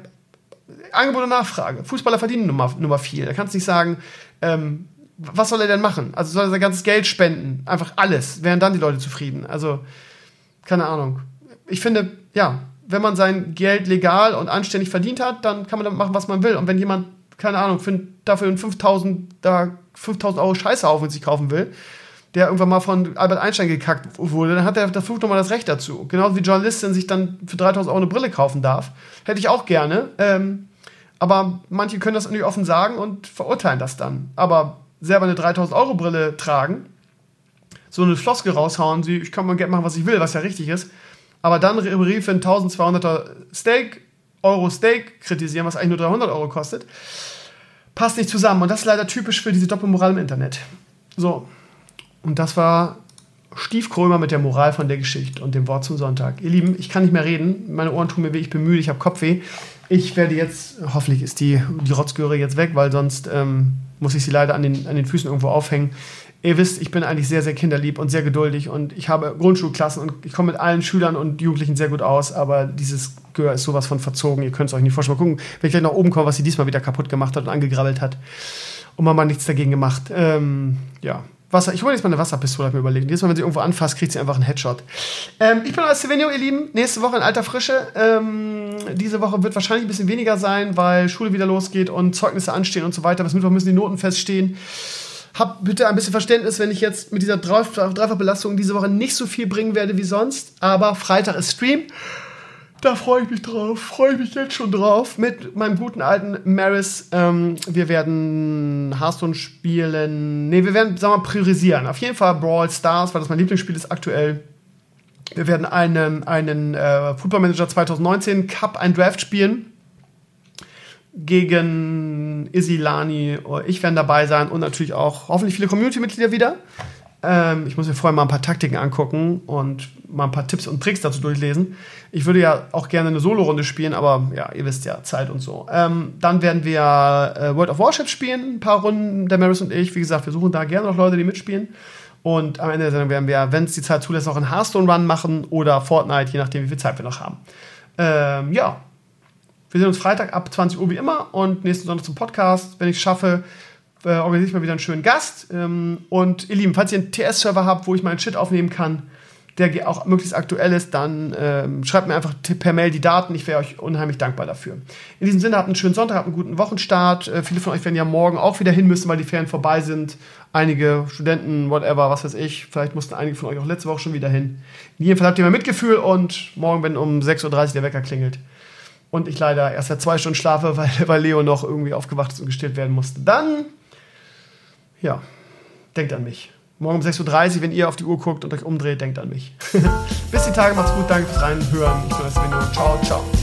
Angebot und Nachfrage. Fußballer verdienen Nummer, Nummer viel. Da kannst du nicht sagen, ähm, was soll er denn machen? Also soll er sein ganzes Geld spenden? Einfach alles. Wären dann die Leute zufrieden? Also, keine Ahnung. Ich finde, ja, wenn man sein Geld legal und anständig verdient hat, dann kann man damit machen, was man will. Und wenn jemand, keine Ahnung, für, dafür einen 5000, da 5000 Euro Scheiße auf und sich kaufen will, der irgendwann mal von Albert Einstein gekackt wurde, dann hat er das nochmal das Recht dazu. Genauso wie Journalistin sich dann für 3000 Euro eine Brille kaufen darf. Hätte ich auch gerne. Ähm, aber manche können das nicht offen sagen und verurteilen das dann. Aber selber eine 3000 Euro Brille tragen, so eine Floskel raushauen, sie, ich kann mein Geld machen, was ich will, was ja richtig ist, aber dann Ribéry für ein 1200er Steak, Euro Steak kritisieren, was eigentlich nur 300 Euro kostet, passt nicht zusammen. Und das ist leider typisch für diese Doppelmoral im Internet. So. Und das war Stiefkrömer mit der Moral von der Geschichte und dem Wort zum Sonntag. Ihr Lieben, ich kann nicht mehr reden. Meine Ohren tun mir weh, ich bin müde, ich habe Kopfweh. Ich werde jetzt, hoffentlich ist die, die Rotzgöre jetzt weg, weil sonst ähm, muss ich sie leider an den, an den Füßen irgendwo aufhängen. Ihr wisst, ich bin eigentlich sehr, sehr kinderlieb und sehr geduldig und ich habe Grundschulklassen und ich komme mit allen Schülern und Jugendlichen sehr gut aus, aber dieses Gehör ist sowas von verzogen. Ihr könnt es euch nicht vorstellen. Mal gucken, wenn ich gleich nach oben komme, was sie diesmal wieder kaputt gemacht hat und angegrabbelt hat. Und man mal nichts dagegen gemacht. Ähm, ja, Wasser. Ich hole jetzt mal eine Wasserpistole, habe mir überlegt. Jedes Mal, wenn sie irgendwo anfasst, kriegt sie einfach einen Headshot. Ähm, ich bin euer Stevenio, ihr Lieben. Nächste Woche in alter Frische. Ähm, diese Woche wird wahrscheinlich ein bisschen weniger sein, weil Schule wieder losgeht und Zeugnisse anstehen und so weiter. Bis Mittwoch müssen die Noten feststehen. Habt bitte ein bisschen Verständnis, wenn ich jetzt mit dieser Dreifachbelastung diese Woche nicht so viel bringen werde wie sonst. Aber Freitag ist Stream. Da freue ich mich drauf, freue ich mich jetzt schon drauf. Mit meinem guten alten Maris. Ähm, wir werden Hearthstone spielen. Ne, wir werden, sagen wir mal, priorisieren. Auf jeden Fall Brawl Stars, weil das mein Lieblingsspiel ist aktuell. Wir werden einen, einen äh, Football Manager 2019 Cup, ein Draft spielen gegen Isilani. Ich werde dabei sein und natürlich auch hoffentlich viele Community-Mitglieder wieder. Ähm, ich muss mir vorher mal ein paar Taktiken angucken und mal ein paar Tipps und Tricks dazu durchlesen. Ich würde ja auch gerne eine Solo-Runde spielen, aber ja, ihr wisst ja, Zeit und so. Ähm, dann werden wir äh, World of Warships spielen, ein paar Runden, der Maris und ich. Wie gesagt, wir suchen da gerne noch Leute, die mitspielen. Und am Ende der Sendung werden wir, wenn es die Zeit zulässt, auch einen Hearthstone-Run machen oder Fortnite, je nachdem, wie viel Zeit wir noch haben. Ähm, ja, wir sehen uns Freitag ab 20 Uhr wie immer und nächsten Sonntag zum Podcast. Wenn ich es schaffe, äh, organisiere ich mal wieder einen schönen Gast. Ähm, und ihr Lieben, falls ihr einen TS-Server habt, wo ich meinen Shit aufnehmen kann, der auch möglichst aktuell ist, dann ähm, schreibt mir einfach per Mail die Daten. Ich wäre euch unheimlich dankbar dafür. In diesem Sinne, habt einen schönen Sonntag, habt einen guten Wochenstart. Äh, viele von euch werden ja morgen auch wieder hin müssen, weil die Ferien vorbei sind. Einige Studenten, whatever, was weiß ich. Vielleicht mussten einige von euch auch letzte Woche schon wieder hin. In jedem Fall habt ihr mal Mitgefühl und morgen, wenn um 6.30 Uhr der Wecker klingelt, und ich leider erst seit zwei Stunden schlafe, weil, weil Leo noch irgendwie aufgewacht ist und gestillt werden musste. Dann, ja, denkt an mich. Morgen um 6.30 Uhr, wenn ihr auf die Uhr guckt und euch umdreht, denkt an mich. Bis die Tage, macht's gut, danke fürs Reinhören. Ich bin das Video. Ciao, ciao.